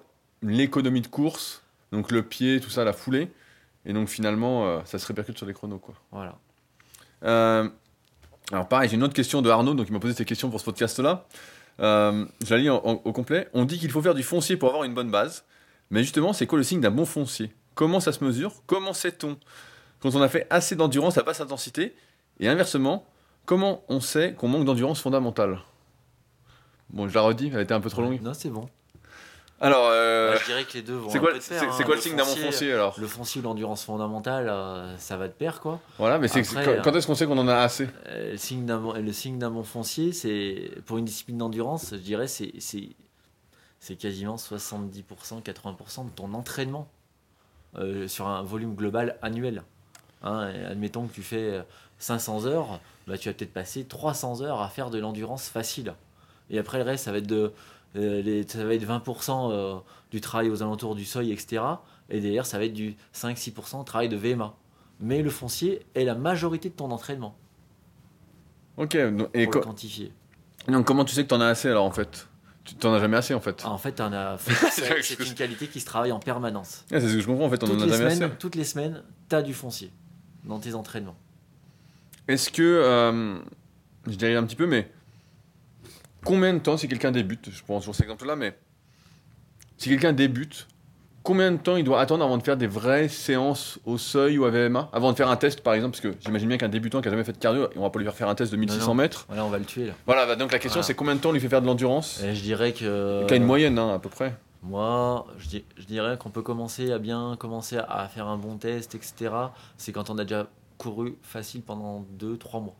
l'économie de course, donc le pied, tout ça, la foulée, et donc finalement, euh, ça se répercute sur les chronos, quoi. Voilà. Euh, alors pareil, j'ai une autre question de Arnaud, donc il m'a posé cette question pour ce podcast-là. Euh, je la lis en- en- au complet. On dit qu'il faut faire du foncier pour avoir une bonne base, mais justement, c'est quoi le signe d'un bon foncier? Comment ça se mesure? Comment sait-on? Quand on a fait assez d'endurance à basse intensité Et inversement, comment on sait qu'on manque d'endurance fondamentale? Bon, je la redis, elle était un peu trop longue. Non, c'est bon. Alors, euh, Bah, je dirais que les deux vont c'est quoi, de c'est- hein. quoi le signe d'un bon foncier- alors? Le foncier ou l'endurance fondamentale, euh, ça va de pair, quoi. Voilà, mais Après, quand, quand est-ce qu'on sait qu'on en a assez? Euh, le signe d'un bon- foncier, c'est pour une discipline d'endurance, je dirais, c'est quasiment 70%, 80% de ton entraînement sur un volume global annuel. Hein, et admettons que tu fais euh, 500 heures, bah, tu vas peut-être passer 300 heures à faire de l'endurance facile. Et après le reste, ça va être de euh, les- ça va être 20% euh, du travail aux alentours du seuil, etc. Et derrière, ça va être du 5-6% de travail de VMA. Mais le foncier est la majorité de ton entraînement Ok, donc- et pour co- le quantifier. donc comment tu sais que t'en as assez alors en fait? Tu t'en as jamais assez en fait Ah, en fait, t'en as- C'est une qualité qui se travaille en permanence. Ah, C'est ce que je comprends en fait, on Toutes en a les, jamais semaines, assez. toutes les semaines, t'as du foncier dans tes entraînements. Est-ce que, euh, je dirais un petit peu, mais combien de temps si quelqu'un débute Je prends sur cet exemple-là, mais si quelqu'un débute, combien de temps il doit attendre avant de faire des vraies séances au seuil ou à VMA Avant de faire un test par exemple, parce que j'imagine bien qu'un débutant qui a jamais fait de cardio, on va pas lui faire faire un test de 1600 non. mètres. Voilà, on va le tuer là. Voilà, bah, donc la question Voilà. c'est combien de temps on lui fait faire de l'endurance? Et je dirais que. Une moyenne hein, à peu près. Moi, je, di- je dirais qu'on peut commencer à bien commencer à faire un bon test, etc. C'est quand on a déjà couru facile pendant 2-3 mois.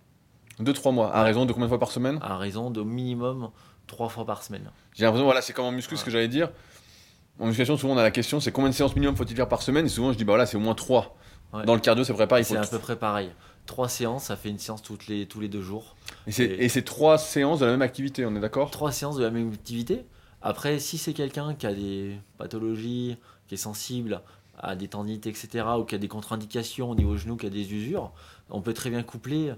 2-3 mois. À raison de combien de fois par semaine À raison d'au minimum 3 fois par semaine. J'ai l'impression, voilà, c'est comme en muscu, ce que j'allais dire. En musculation, souvent on a la question c'est combien de séances minimum faut-il faire par semaine? Et souvent je dis, bah voilà, c'est au moins 3. Ouais. Dans le cardio, c'est il C'est à peu près pareil. 3 séances, ça fait une séance toutes les, tous les deux jours. Et c'est- Et c'est 3 séances de la même activité, on est d'accord? 3 séances de la même activité. Après, si c'est quelqu'un qui a des pathologies, qui est sensible à des tendinites, etc., ou qui a des contre-indications au niveau genou, qui a des usures, on peut très bien coupler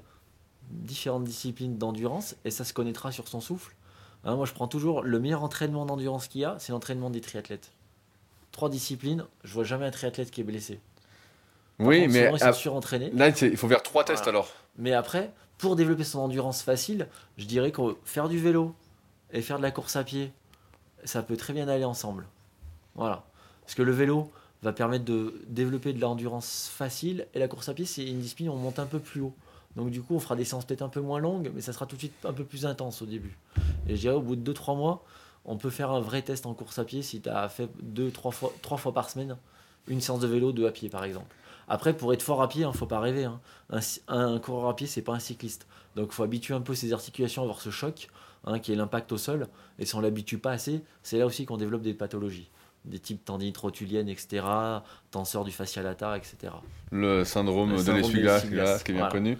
différentes disciplines d'endurance et ça se connaîtra sur son souffle. Hein, moi, je prends toujours le meilleur entraînement d'endurance qu'il y a, c'est l'entraînement des triathlètes. Trois disciplines, je vois jamais un triathlète qui est blessé. Par Oui, contre, mais souvent, ils sont surentraînés. là, c'est- il faut faire 3 tests Voilà. alors. Mais après, pour développer son endurance facile, je dirais que faire du vélo et faire de la course à pied, ça peut très bien aller ensemble. Voilà. Parce que le vélo va permettre de développer de l'endurance facile et la course à pied, c'est une discipline où on monte un peu plus haut. Donc du coup, on fera des séances peut-être un peu moins longues, mais ça sera tout de suite un peu plus intense au début. Et je dirais au bout de 2-3 mois, on peut faire un vrai test en course à pied si tu as fait 2-3 fois, par semaine une séance de vélo, deux à pied par exemple. Après, pour être fort à pied, il ne faut pas rêver. hein. Un, un coureur à pied, c'est pas un cycliste. Donc il faut habituer un peu ses articulations à avoir ce choc, hein, qui est l'impact au sol. Et si on l'habitue pas assez, c'est là aussi qu'on développe des pathologies. Des types tendinites rotuliennes, etc., tenseur du fascia lata, etc. Le syndrome Le de syndrome de l'essuie-glace, qui est bien voilà. connu.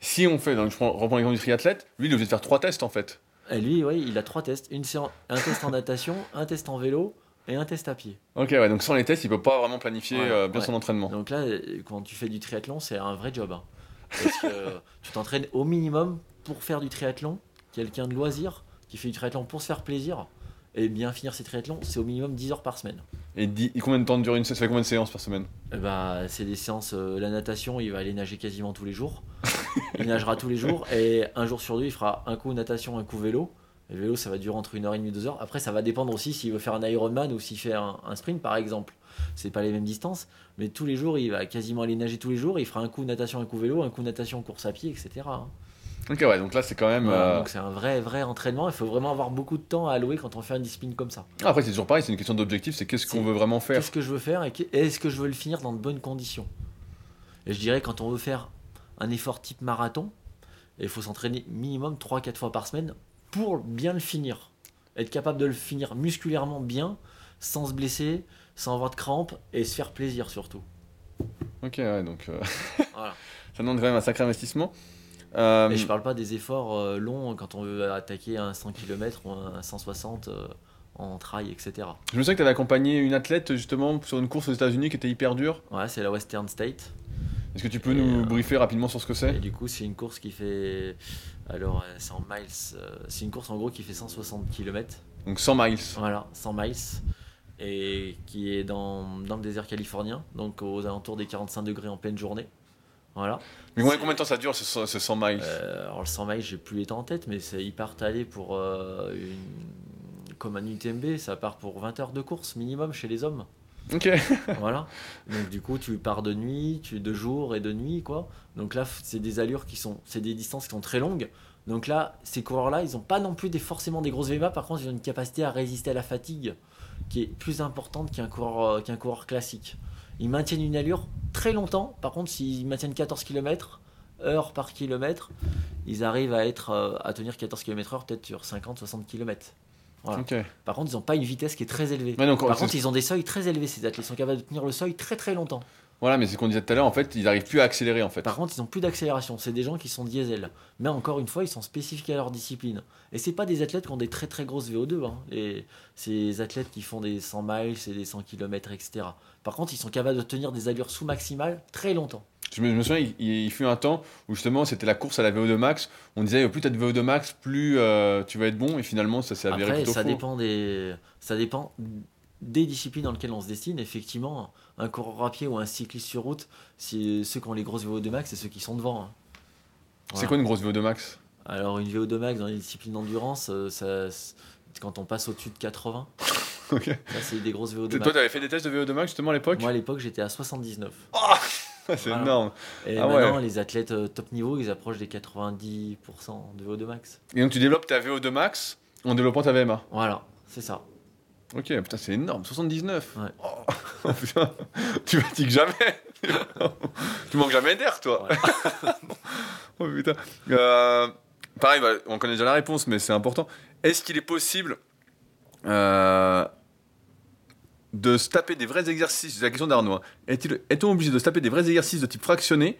Si on fait, donc je prends- reprends l'exemple du triathlète, lui il est obligé de faire 3 tests en fait. Et lui, oui, il a trois tests. Une séance, un test en natation, un test en vélo et un test à pied. Ok, ouais, donc sans les tests, il peut pas vraiment planifier Ouais, euh, bien ouais. son entraînement. Donc là, quand tu fais du triathlon, c'est un vrai job. hein. Parce que tu t'entraînes au minimum pour faire du triathlon. Quelqu'un de loisir qui fait du triathlon pour se faire plaisir et bien finir ses triathlons, c'est au minimum 10 heures par semaine. Et dis- combien de temps dure une séance Ça fait combien de séances par semaine Eh ben, c'est des séances, euh, la natation, il va aller nager quasiment tous les jours. Il nagera tous les jours et un jour sur deux, il fera un coup natation, un coup vélo. Et le vélo, ça va durer entre une heure et demie, deux heures. Après, ça va dépendre aussi s'il veut faire un Ironman ou s'il fait un, un sprint, par exemple. C'est pas les mêmes distances, mais tous les jours, il va quasiment aller nager tous les jours. Il fera un coup natation, un coup vélo, un coup natation, course à pied, etc. Ok, ouais, donc là c'est quand même. Euh, Donc c'est un vrai, vrai entraînement. Il faut vraiment avoir beaucoup de temps à allouer quand on fait une discipline comme ça. Après, c'est toujours pareil, c'est une question d'objectif, c'est qu'est-ce qu'on veut vraiment faire. Qu'est-ce que je veux faire et est-ce que je veux le finir dans de bonnes conditions Et je dirais quand on veut faire un effort type marathon, il faut s'entraîner minimum 3-4 fois par semaine pour bien le finir. Être capable de le finir musculairement bien, sans se blesser, sans avoir de crampes et se faire plaisir surtout. Ok, ouais, donc euh, Voilà. ça demande quand même un sacré investissement. Euh, Et je parle pas des efforts euh, longs quand on veut attaquer un 100 km ou un 160 euh, en trail, etc. je me souviens que tu avais accompagné une athlète justement sur une course aux États-Unis qui était hyper dure. Ouais, c'est la Western State. Est-ce que tu peux Et, nous euh, briefer rapidement sur ce que c'est? du coup, c'est une course qui fait. Alors, c'est en miles. C'est une course en gros qui fait 160 km. Donc 100 miles. Voilà, 100 miles. Et qui est dans, dans le désert californien. Donc, aux alentours des 45 degrés en pleine journée. Voilà. Mais combien, de temps ça dure ce, ce- ce 100 miles Euh, alors, le 100 miles, j'ai plus les temps en tête, mais ils partent aller pour. euh, une... Comme un UTMB, ça part pour 20 heures de course minimum chez les hommes. Ok. voilà. Donc du coup, tu pars de nuit, tu de jour et de nuit, quoi. Donc là, c'est des allures qui sont, c'est des distances qui sont très longues. Donc là, ces coureurs-là, ils n'ont pas non plus des, forcément des grosses VMA. Par contre, ils ont une capacité à résister à la fatigue qui est plus importante qu'un coureur, euh, qu'un coureur classique. Ils maintiennent une allure très longtemps. Par contre, s'ils maintiennent 14 km heure par kilomètre, ils arrivent à être euh, à tenir 14 km heure peut-être sur 50-60 km. Voilà. Par contre, ils n'ont pas une vitesse qui est très élevée. Ouais, donc, Par contre, ils ont des seuils très élevés, ces athlètes. Ils sont capables de tenir le seuil très très longtemps. Voilà, mais c'est ce qu'on disait tout à l'heure, en fait, ils arrivent plus à accélérer en fait. Par contre, ils n'ont plus d'accélération. C'est des gens qui sont diesel. Mais encore une fois, ils sont spécifiques à leur discipline. Et c'est pas des athlètes qui ont des très très grosses VO2. Hein. Les- Ces athlètes qui font des 100 miles et des 100 km, etc. Par contre, ils sont capables de tenir des allures sous maximales très longtemps. Je me, je me souviens, il, il fut un temps où justement c'était la course à la VO2 max. On disait plus t'as de VO2 max, plus euh, tu vas être bon, et finalement ça s'est avéré Après, plutôt ça faux. dépend des, ça dépend des disciplines dans lesquelles on se destine. Effectivement, un coureur à pied ou un cycliste sur route, c'est ceux qui ont les grosses VO2 max, c'est ceux qui sont devant. hein. C'est quoi une grosse VO2 max? Alors une VO2 max dans les disciplines d'endurance, euh, ça, c'est- quand on passe au-dessus de 80, Ok. ça c'est des grosses VO2 Toi, max. t'avais fait des tests de VO2 max justement à l'époque? Moi à l'époque j'étais à 79. C'est Voilà. énorme. Et Ah maintenant ouais. les athlètes euh, top niveau ils approchent des 90% de VO2 max. Et donc tu développes ta VO2 max en développant ta VMA. Voilà, c'est ça. Ok, putain, c'est énorme, 79. Ouais. Oh, putain, tu fatigues jamais. tu manques jamais d'air, toi. Oh putain. Euh, pareil, bah, on connaît déjà la réponse, mais c'est important. Est-ce qu'il est possible euh, de se taper des vrais exercices? C'est la question d'Arnaud. hein. Est-on obligé de se taper des vrais exercices de type fractionné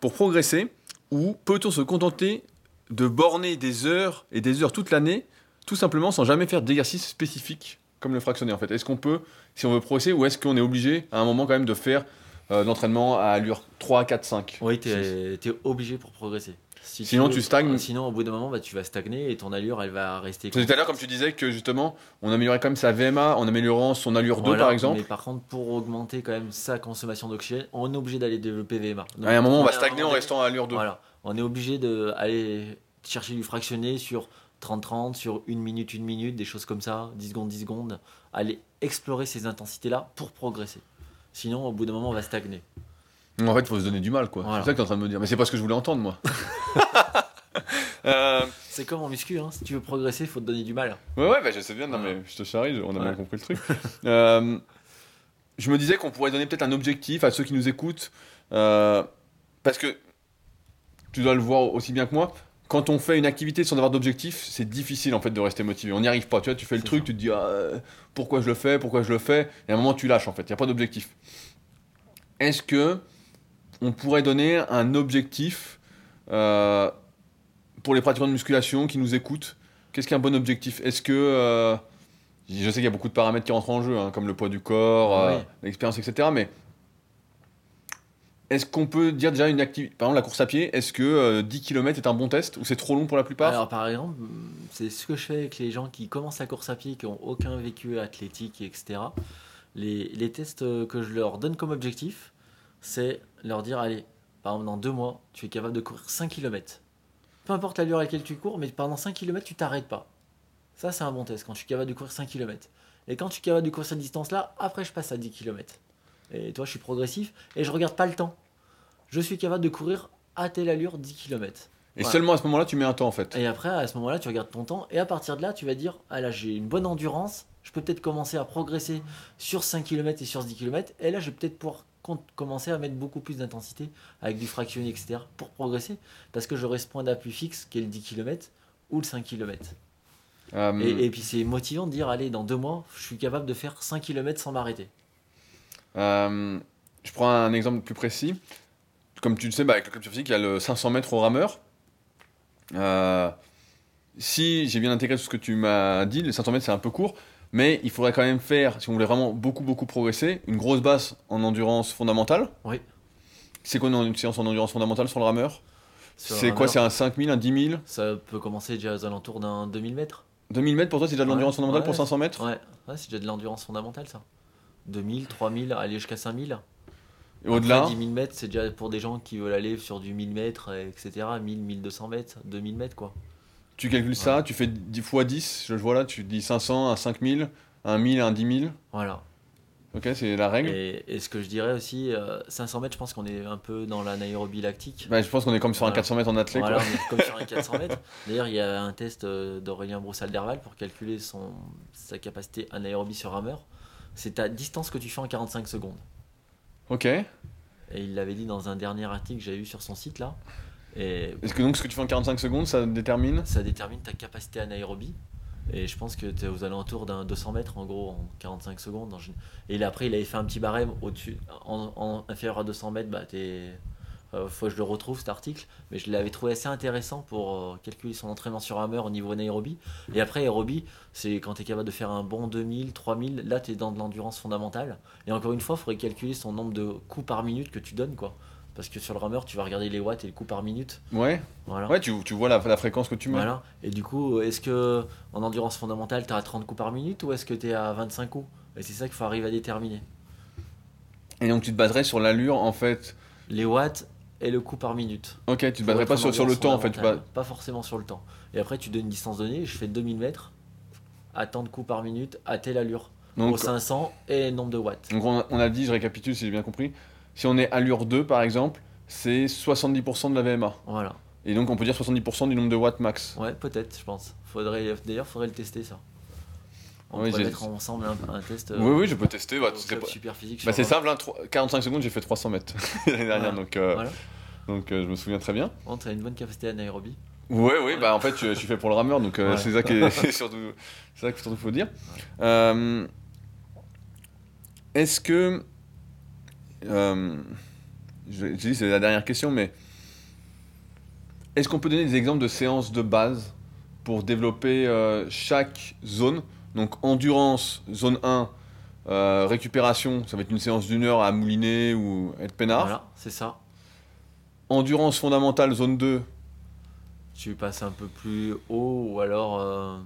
pour progresser? Ou peut-on se contenter de borner des heures et des heures toute l'année, tout simplement sans jamais faire d'exercice spécifique? Comme le fractionné en fait Est-ce qu'on peut, si on veut progresser, ou est-ce qu'on est obligé à un moment quand même de faire euh, l'entraînement à allure 3, 4, 5 Oui, t'es es obligé pour progresser. Si Sinon, veux- tu stagnes. Sinon, au bout d'un moment, bah, tu vas stagner et ton allure, elle va rester. Tout à l'heure, comme tu disais que justement, on améliorait quand même sa VMA en améliorant son allure 2 Voilà, par exemple. Mais par contre, pour augmenter quand même sa consommation d'oxygène, on est obligé d'aller développer VMA. Donc, À un moment, on va stagner en restant à allure 2. Voilà, on est obligé d'aller chercher du fractionné sur 30-30, sur 1 minute, 1 minute, des choses comme ça, 10 secondes, 10 secondes. Aller explorer ces intensités-là pour progresser. Sinon, au bout d'un moment, on va stagner. En fait, il faut se donner du mal, quoi. Voilà. C'est ça que tu es en train de me dire. Mais c'est pas ce que je voulais entendre, moi. Euh, C'est comme en muscu, hein. si tu veux progresser, il faut te donner du mal. Ouais, ouais, bah, je sais bien, non, mais je te charrie, on a bien compris le truc. Euh, je me disais qu'on pourrait donner peut-être un objectif à ceux qui nous écoutent, euh, parce que tu dois le voir aussi bien que moi. Quand on fait une activité sans avoir d'objectif, c'est difficile en fait de rester motivé. On n'y arrive pas. Tu vois, tu fais le truc, ça. tu te dis ah, euh, pourquoi je le fais, pourquoi je le fais, et à un moment tu lâches en fait. Il n'y a pas d'objectif. Est-ce que on pourrait donner un objectif euh, pour les pratiquants de musculation qui nous écoutent? Qu'est-ce qu'un bon objectif? Est-ce que. euh, je sais qu'il y a beaucoup de paramètres qui rentrent en jeu, hein, comme le poids du corps, euh, Oui. l'expérience, etc. Mais est-ce qu'on peut dire déjà une activité. Par exemple, la course à pied, est-ce que euh, 10 km est un bon test ou c'est trop long pour la plupart? Alors, par exemple, c'est ce que je fais avec les gens qui commencent la course à pied, qui n'ont aucun vécu athlétique, etc. Les, tests euh, que je leur donne comme objectif, c'est leur dire allez, par exemple, dans deux mois, tu es capable de courir 5 km. Peu importe l'allure à laquelle tu cours, mais pendant 5 km, tu t'arrêtes pas. Ça, c'est un bon test quand je suis capable de courir 5 km. Et quand je suis capable de courir cette distance-là, après, je passe à 10 km. Et toi, je suis progressif et je regarde pas le temps. Je suis capable de courir à telle allure 10 km. Et voilà. seulement à ce moment-là, tu mets un temps en fait. Et après, à ce moment-là, tu regardes ton temps, et à partir de là, tu vas dire Ah là, j'ai une bonne endurance, je peux peut-être commencer à progresser sur 5 km et sur 10 km, et là, je vais peut-être pouvoir commencer à mettre beaucoup plus d'intensité avec du fractionné, etc., pour progresser, parce que j'aurai ce point d'appui fixe qui est le 10 km ou le 5 km. Euh, Et, et puis, c'est motivant de dire Allez, dans deux mois, je suis capable de faire 5 km sans m'arrêter. Euh, je prends un exemple plus précis. Comme tu le sais, bah, avec le club physique, il y a le 500 mètres au rameur. Euh, si j'ai bien intégré tout ce que tu m'as dit, le 500 mètres c'est un peu court, mais il faudrait quand même faire, si on voulait vraiment beaucoup beaucoup progresser, une grosse base en endurance fondamentale. Oui. C'est quoi une, séance en endurance fondamentale sur le rameur? C'est quoi C'est un 5000, un 10 000 Ça peut commencer déjà aux alentours d'un 2000 mètres. 2000 mètres pour toi, c'est déjà de l'endurance Ouais, fondamentale ouais. pour 500 mètres? Ouais, ouais c'est déjà de l'endurance fondamentale, ça. 2000, 3000, aller jusqu'à 5000. Et au-delà Après, 10 000 mètres, c'est déjà pour des gens qui veulent aller sur du 1000 mètres, etc. 1000, 1200 mètres, 2000 mètres, quoi. Tu calcules ça, tu fais 10 fois 10, je le vois là, tu dis 500, un 5000, un 1000, un 10 000. Voilà. Ok, c'est la règle. Et, et ce que je dirais aussi, euh, 500 mètres, je pense qu'on est un peu dans l'anaérobie lactique. Bah, je pense qu'on est comme sur un Voilà. 400 mètres en athlète. Voilà, quoi. on est comme sur un 400 mètres. D'ailleurs, il y a un test euh, d'Aurélien Broussal-Derval pour calculer son, sa capacité anaérobie sur rameur. C'est ta distance que tu fais en 45 secondes. Ok. Et il l'avait dit dans un dernier article que j'avais vu sur son site là. Est-ce que donc ce que tu fais en 45 secondes, ça détermine ça détermine ta capacité anaérobie. Et je pense que tu es aux alentours d'un 200 mètres en gros en 45 secondes. Et là, après, il avait fait un petit barème au-dessus, en, en inférieur à 200 mètres. Bah, t'es. Euh, faut que je le retrouve cet article, mais je l'avais trouvé assez intéressant pour euh, calculer son entraînement sur hammer au niveau anaérobie. Et après, aérobie, c'est quand tu es capable de faire un bon 2000, 3000, là tu es dans de l'endurance fondamentale. Et encore une fois, il faudrait calculer son nombre de coups par minute que tu donnes, quoi. Parce que sur le rameur, tu vas regarder les watts et le coup par minute. Ouais. Voilà. Ouais, tu, tu vois la, la fréquence que tu mets. Voilà. Et du coup, est-ce que en endurance fondamentale, tu as 30 coups par minute ou est-ce que tu es à 25 coups? Et c'est ça qu'il faut arriver à déterminer. Et donc tu te baserais sur l'allure en fait. Les watts et le coup par minute. Ok, tu te être pas sur, sur le temps en fait. Tu bas- Pas forcément sur le temps. Et après, tu donnes une distance donnée. Je fais 2000 mètres à tant de coups par minute à telle allure. Donc, au 500 et nombre de watts. donc on, a, on a dit, je récapitule si j'ai bien compris. Si on est allure 2 par exemple, c'est 70% de la VMA. Voilà. Et donc on peut dire 70% du nombre de watts max. Ouais, peut-être, je pense. Faudrait, d'ailleurs, faudrait le tester ça. On Oui, pourrait j'ai- mettre ensemble un, un test. euh, Oui, oui, je peux tester. Bah, pas- super physique. bah, c'est simple, hein, trois- 45 secondes, j'ai fait 300 mètres l'année dernière. Voilà. Donc, euh, Voilà. Donc euh, je me souviens très bien. Oh, t'as une bonne capacité anaérobie. Ouais, oui, bah en fait, je, je suis fait pour le rameur, donc euh, c'est ça qui est c'est surtout, c'est ça qu'il surtout faut dire. Euh, Est-ce que, euh, je, je dis c'est la dernière question, mais est-ce qu'on peut donner des exemples de séances de base pour développer euh, chaque zone? Donc endurance, zone 1, euh, récupération, ça va être une séance d'une heure à mouliner ou être peinard. Voilà, c'est ça. Endurance fondamentale, zone 2, Tu passes un peu plus haut ou alors euh,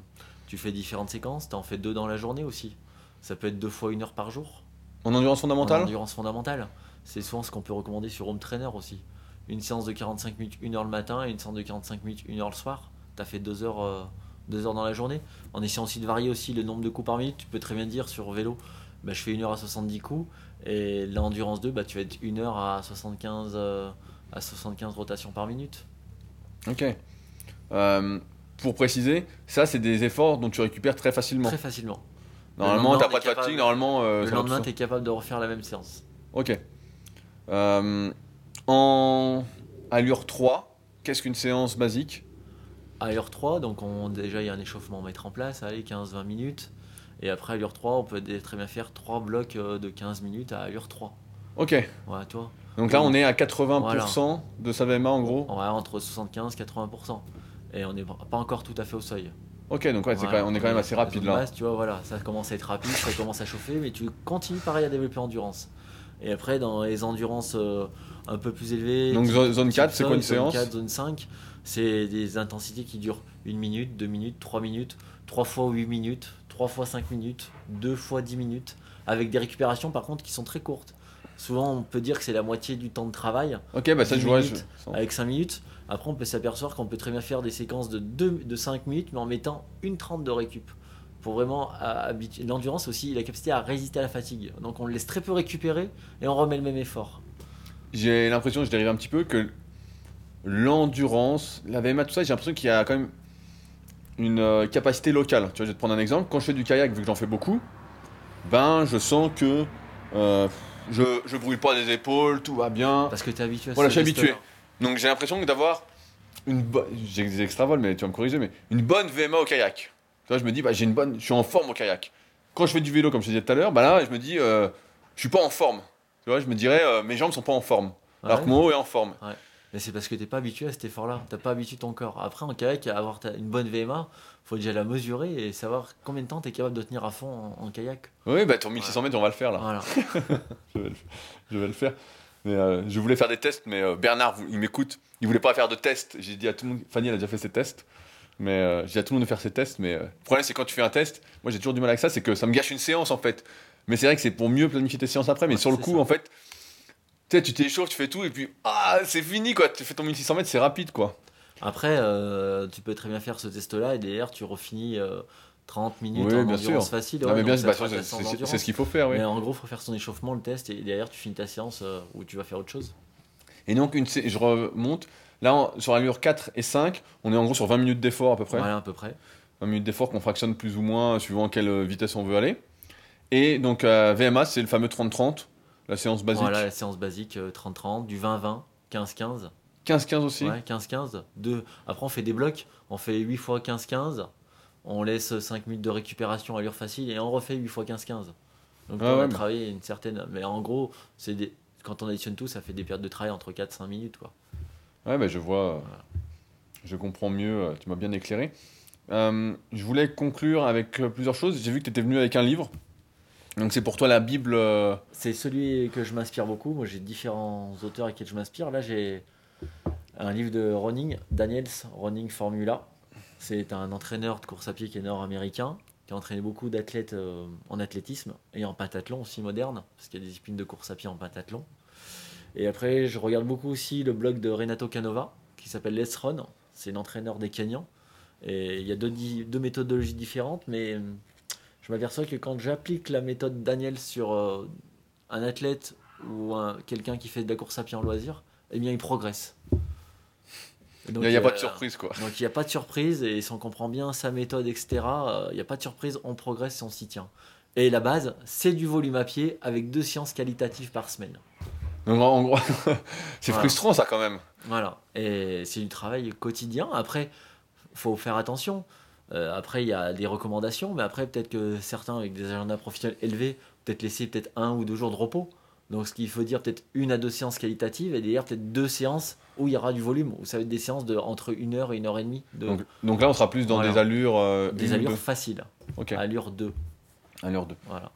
tu fais différentes séquences. T'en fais deux dans la journée aussi. Ça peut être deux fois une heure par jour. en endurance En fondamentale endurance fondamentale. C'est souvent ce qu'on peut recommander sur Home Trainer aussi. Une séance de 45 minutes, une heure le matin et une séance de 45 minutes, une heure le soir. T'as fait deux heures, euh, deux heures dans la journée. En essayant aussi de varier aussi le nombre de coups par minute, tu peux très bien dire sur vélo, bah, je fais une heure à 70 coups. Et l'endurance 2, bah, tu vas être une heure à 75, euh, à 75 rotations par minute. Ok. Euh, pour préciser, ça c'est des efforts dont tu récupères très facilement. Très facilement. Normalement, lendemain, pas de fatigue, normalement. euh, le lendemain, tu es capable de refaire la même séance. Ok. En allure 3, qu'est-ce qu'une séance basique? À allure 3, donc on, déjà il y a un échauffement à mettre en place, allez 15-20 minutes. Et après allure 3, on peut très bien faire 3 blocs euh, de 15 minutes à allure 3. Ok. Voilà, toi. Donc là, on est à 80% de sa VMA en gros. Va entre 75 80%. Et on n'est pas encore tout à fait au seuil. Ok, donc ouais, quand même- on est quand même assez rapide là. tu vois, voilà, ça commence à être rapide, ça commence à chauffer, mais tu continues pareil à développer endurance. Et après, dans les endurances euh, un peu plus élevées. Donc zone type 4, c'est quoi une séance Zone 4, zone 5, c'est des intensités qui durent 1 minute, 2 minutes, 3 minutes, 3 fois 8 minutes, 3 fois 5 minutes, 2 fois 10 minutes, avec des récupérations par contre qui sont très courtes. Souvent, on peut dire que c'est la moitié du temps de travail Ok, bah ça 10 je vois. je- avec 5 minutes. Après, on peut s'apercevoir qu'on peut très bien faire des séquences de, 2, de 5 minutes, mais en mettant une 30 de récup. Pour vraiment euh, habituer. L'endurance aussi, la capacité à résister à la fatigue. Donc, on le laisse très peu récupérer et on remet le même effort. J'ai l'impression, je dérive un petit peu, que l'endurance, la VMA, tout ça, j'ai l'impression qu'il y a quand même une euh, capacité locale. Tu vois, je vais te prendre un exemple. Quand je fais du kayak, vu que j'en fais beaucoup, ben je sens que euh, je, je brûle pas des épaules, tout va bien. Parce que tu es habitué à Voilà, je suis habitué. Donc j'ai l'impression d'avoir une bonne. J'ai des extravols, mais tu vas me corriger, mais une bonne VMA au kayak. Tu vois, je me dis, bah, j'ai une bonne, je suis en forme au kayak. Quand je fais du vélo, comme je te disais tout à l'heure, bah là, je me dis, euh, je suis pas en forme. Tu vois, je me dirais, mes jambes sont pas en forme. Alors que mon haut est en forme. Mais c'est parce que t'es pas habitué à cet effort-là. T'as pas habitué ton corps. Après, en kayak, avoir une bonne VMA, faut déjà la mesurer et savoir combien de temps tu es capable de tenir à fond en, en kayak. Oui, bah, ton 1600 mètres, on va le faire là. Voilà. Je, vais le, je vais le faire. Mais euh, je voulais faire des tests, mais euh, Bernard, il m'écoute. Il voulait pas faire de tests. J'ai dit à tout le monde, Fanny, elle a déjà fait ses tests. Mais euh, j'ai dit à tout le monde de faire ses tests. Mais euh, le problème, c'est quand tu fais un test, moi j'ai toujours du mal avec ça, c'est que ça me gâche une séance en fait. Mais c'est vrai que c'est pour mieux planifier tes séances après. Mais Ouais, sur le coup, ça. en fait, tu sais, tu t'échauffes, tu fais tout, et puis ah, c'est fini quoi. Tu fais ton 1600 mètres, c'est rapide quoi. Après, euh, tu peux très bien faire ce test-là et derrière, tu refinis euh, 30 minutes Oui, en bien endurance sûr. facile. Ouais, bah, c'est- ce qu'il faut faire, oui. Mais en gros, il faut faire son échauffement, le test, et derrière, tu finis ta séance euh, où tu vas faire autre chose. Et donc, une, je remonte. Là, en- sur l'allure 4 et 5, on est en gros sur 20 minutes d'effort à peu près. Voilà, à peu près. 20 minutes d'effort qu'on fractionne plus ou moins suivant à quelle vitesse on veut aller. Et donc euh, VMA, c'est le fameux 30-30, la séance basique. Voilà, la séance basique euh, 30-30, du 20-20, 15-15. 15-15 aussi. Ouais, 15-15. Deux. Après, on fait des blocs. On fait 8 fois 15-15. On laisse 5 minutes de récupération à allure facile et on refait 8 fois 15-15. Donc, Ah on ouais, a mais- travaillé une certaine. Mais en gros, c'est des... quand on additionne tout, ça fait des périodes de travail entre 4-5 minutes. Quoi. Ouais, bah, je vois, je comprends mieux, euh, tu m'as bien éclairé. Euh, je voulais conclure avec plusieurs choses. J'ai vu que tu étais venu avec un livre. Donc c'est pour toi la Bible. euh, C'est celui que je m'inspire beaucoup. Moi, j'ai différents auteurs avec lesquels je m'inspire. Là, j'ai un livre de running, Daniels, Running Formula. C'est un entraîneur de course à pied qui est nord-américain, qui a entraîné beaucoup d'athlètes euh, en athlétisme et en pentathlon aussi moderne, parce qu'il y a des disciplines de course à pied en pentathlon. Et après, je regarde beaucoup aussi le blog de Renato Canova, qui s'appelle Let's Run. C'est l'entraîneur des Kenyans. Et il y a deux, méthodologies différentes, mais je m'aperçois que quand j'applique la méthode Daniel sur euh, un athlète ou un- quelqu'un qui fait de la course à pied en loisir, eh bien, il progresse. Et Il donc, n'y a, pas de euh, surprise quoi. Donc il n'y a pas de surprise et si on comprend bien sa méthode, etc., euh, il n'y a pas de surprise, on progresse si on s'y tient. Et la base, c'est du volume à pied avec deux séances qualitatives par semaine. Donc en gros, c'est Voilà. frustrant ça quand même. Voilà. Et c'est du travail quotidien. Après, faut faire attention. Euh, après, il y a des recommandations, mais après, peut-être que certains avec des agendas professionnels élevés, peut-être laisser peut-être un ou deux jours de repos. Donc, ce qu'il faut dire, peut-être une à deux séances qualitatives et derrière, peut-être deux séances où il y aura du volume, où ça va être des séances de entre une heure et une heure et demie. De, Donc, donc là, on sera plus dans Voilà. des allures. euh, des allures faciles. Ok, Allure 2. allure 2. Voilà.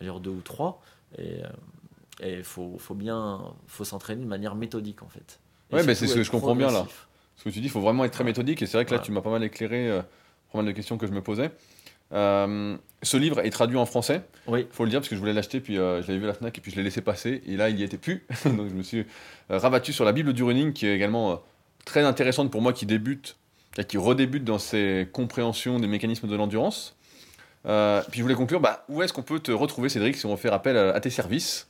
Allure 2 ou 3. Et il faut, faut bien faut s'entraîner de manière méthodique, en fait. Ouais, mais c'est ce que je comprends bien, là. Ce que tu dis, il faut vraiment être très méthodique. Et c'est vrai que là, Voilà. tu m'as pas mal éclairé euh, pas mal de questions que je me posais. Euh, ce livre est traduit en français. Oui, faut le dire parce que je voulais l'acheter puis euh, je l'avais vu à la Fnac et puis je l'ai laissé passer et là il y était plus donc je me suis euh, rabattu sur la Bible du running qui est également euh, très intéressante pour moi qui débute et qui redébute dans ses compréhensions des mécanismes de l'endurance puis je voulais conclure bah, où est-ce qu'on peut te retrouver Cédric si on fait appel à, à tes services?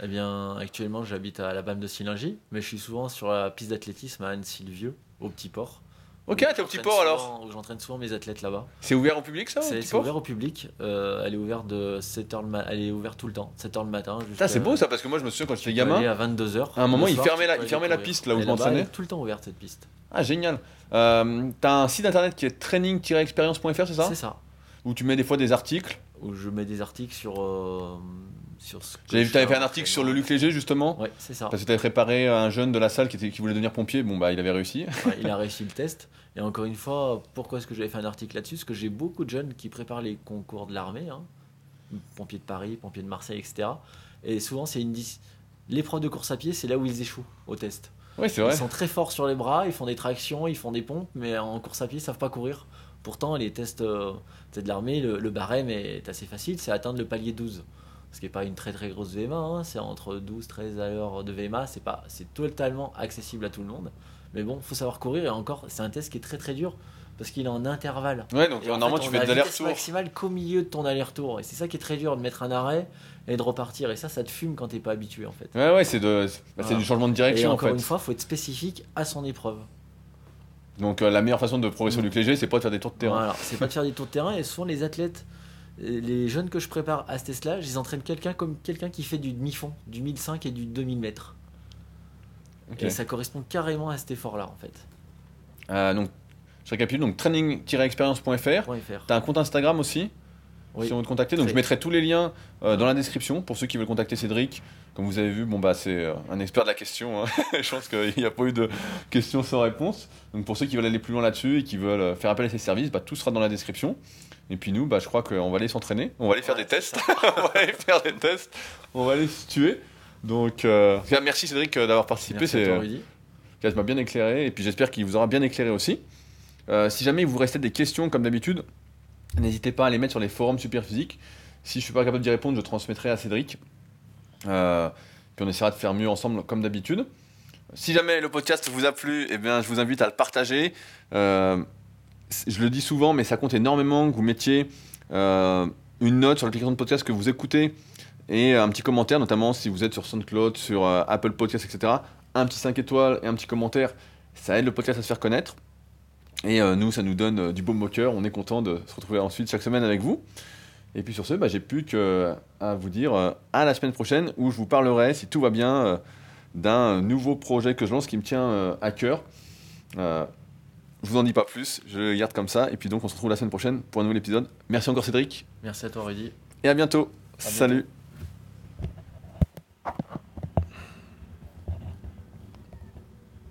Eh bien, actuellement, j'habite à la BAM de Sillingy, mais je suis souvent sur la piste d'athlétisme à Annecy-le-Vieux, au Petit Port. Ok t'es au petit port souvent- alors où J'entraîne souvent mes athlètes là-bas. c'est ouvert au public ça au C'est Petit c'est Port ouvert au public. euh, elle est ouverte de 7h le ma- Elle est ouverte tout le temps, 7h le matin. Putain, jusqu'à- c'est beau ça parce que moi je me souviens quand j'étais tu peux aller gamin à 22h. À un moment, il fermait la- il fermait la piste, là où je m'entraînais. Elle est tout le temps ouverte cette piste. ah génial euh, t'as un site internet qui est training-experience.fr c'est ça? C'est ça. où tu mets des fois des articles? Où je mets des articles sur. euh, sur ce j'avais vu fais fait un article sur le entraînement. Luc Léger justement Ouais, c'est ça. Parce que tu avais préparé un jeune de la salle qui, était, qui voulait devenir pompier, bon bah il avait réussi. Ouais, il a réussi le test. Et encore une fois, pourquoi est-ce que j'avais fait un article là-dessus? Parce que j'ai beaucoup de jeunes qui préparent les concours de l'armée, hein. pompiers de Paris, pompiers de Marseille, etc. Et souvent, c'est une l'épreuve de course à pied, c'est là où ils échouent au test. Oui, c'est vrai. Ils sont très forts sur les bras, ils font des tractions, ils font des pompes, mais en course à pied, ils savent pas courir. Pourtant, les tests euh, de l'armée, le, le barème est assez facile, c'est atteindre le palier 12. Ce qui n'est pas une très très grosse VMA, hein, c'est entre 12 13 à l'heure de VMA, c'est pas c'est totalement accessible à tout le monde. Mais bon, faut savoir courir et encore, c'est un test qui est très très dur parce qu'il est en intervalle. Ouais, donc Et en normalement fait, tu fais a des la vitesse allers-retours. maximale qu'au milieu de ton aller-retour. Et c'est ça qui est très dur, de mettre un arrêt et de repartir. Et ça, ça te fume quand t'es pas habitué en fait. Ouais, ouais, c'est de, c'est- bah, Voilà. du changement de Et direction en encore fait. une fois, faut être spécifique à son épreuve. Donc euh, la meilleure façon de progresser au Mm. Luc Léger, c'est pas de faire des tours de terrain. Voilà, c'est pas de faire des tours de terrain et souvent les athlètes, les jeunes que je prépare à ce test-là, je les entraîne quelqu'un comme quelqu'un qui fait du demi-fond, du 1005 et du 2000 mètres. Et ça correspond carrément à cet effort-là en fait. Euh, donc je récapitule, donc training-experience.fr. .fr. T'as un compte Instagram aussi Oui. si on veut te contacter. Donc Très. je mettrai tous les liens euh, dans la description pour ceux qui veulent contacter Cédric. Comme vous avez vu, bon bah c'est euh, un expert de la question. hein. je pense qu'il n'y a pas eu de questions sans réponse. Donc pour ceux qui veulent aller plus loin là-dessus et qui veulent euh, faire appel à ses services, bah, tout sera dans la description. Et puis nous, bah, je crois qu'on va aller s'entraîner. On va aller faire Ouais, des tests. on va aller faire des tests. On va aller se tuer. Donc euh, merci Cédric euh, d'avoir participé. Merci à toi, euh, Rudy. ça m'a bien éclairé et puis j'espère qu'il vous aura bien éclairé aussi. Euh, si jamais il vous restait des questions comme d'habitude, n'hésitez pas à les mettre sur les forums Superphysique. Si je suis pas capable d'y répondre, je transmettrai à Cédric. Euh, puis on essaiera de faire mieux ensemble comme d'habitude. Si jamais le podcast vous a plu, eh bien, je vous invite à le partager. Euh, je le dis souvent, mais ça compte énormément que vous mettiez euh, une note sur l'application de podcast que vous écoutez et un petit commentaire, notamment si vous êtes sur SoundCloud, sur euh, Apple Podcast, etc. Un petit 5 étoiles et un petit commentaire, ça aide le podcast à se faire connaître. Et euh, nous, ça nous donne du baume au cœur. On est content de se retrouver ensuite chaque semaine avec vous. Et puis sur ce, bah, j'ai plus que à vous dire à la semaine prochaine où je vous parlerai, si tout va bien, d'un nouveau projet que je lance qui me tient à cœur. Je vous en dis pas plus, je le garde comme ça. Et puis donc, on se retrouve la semaine prochaine pour un nouvel épisode. Merci encore Cédric Merci à toi, Rudy. et à bientôt. À bientôt. Salut.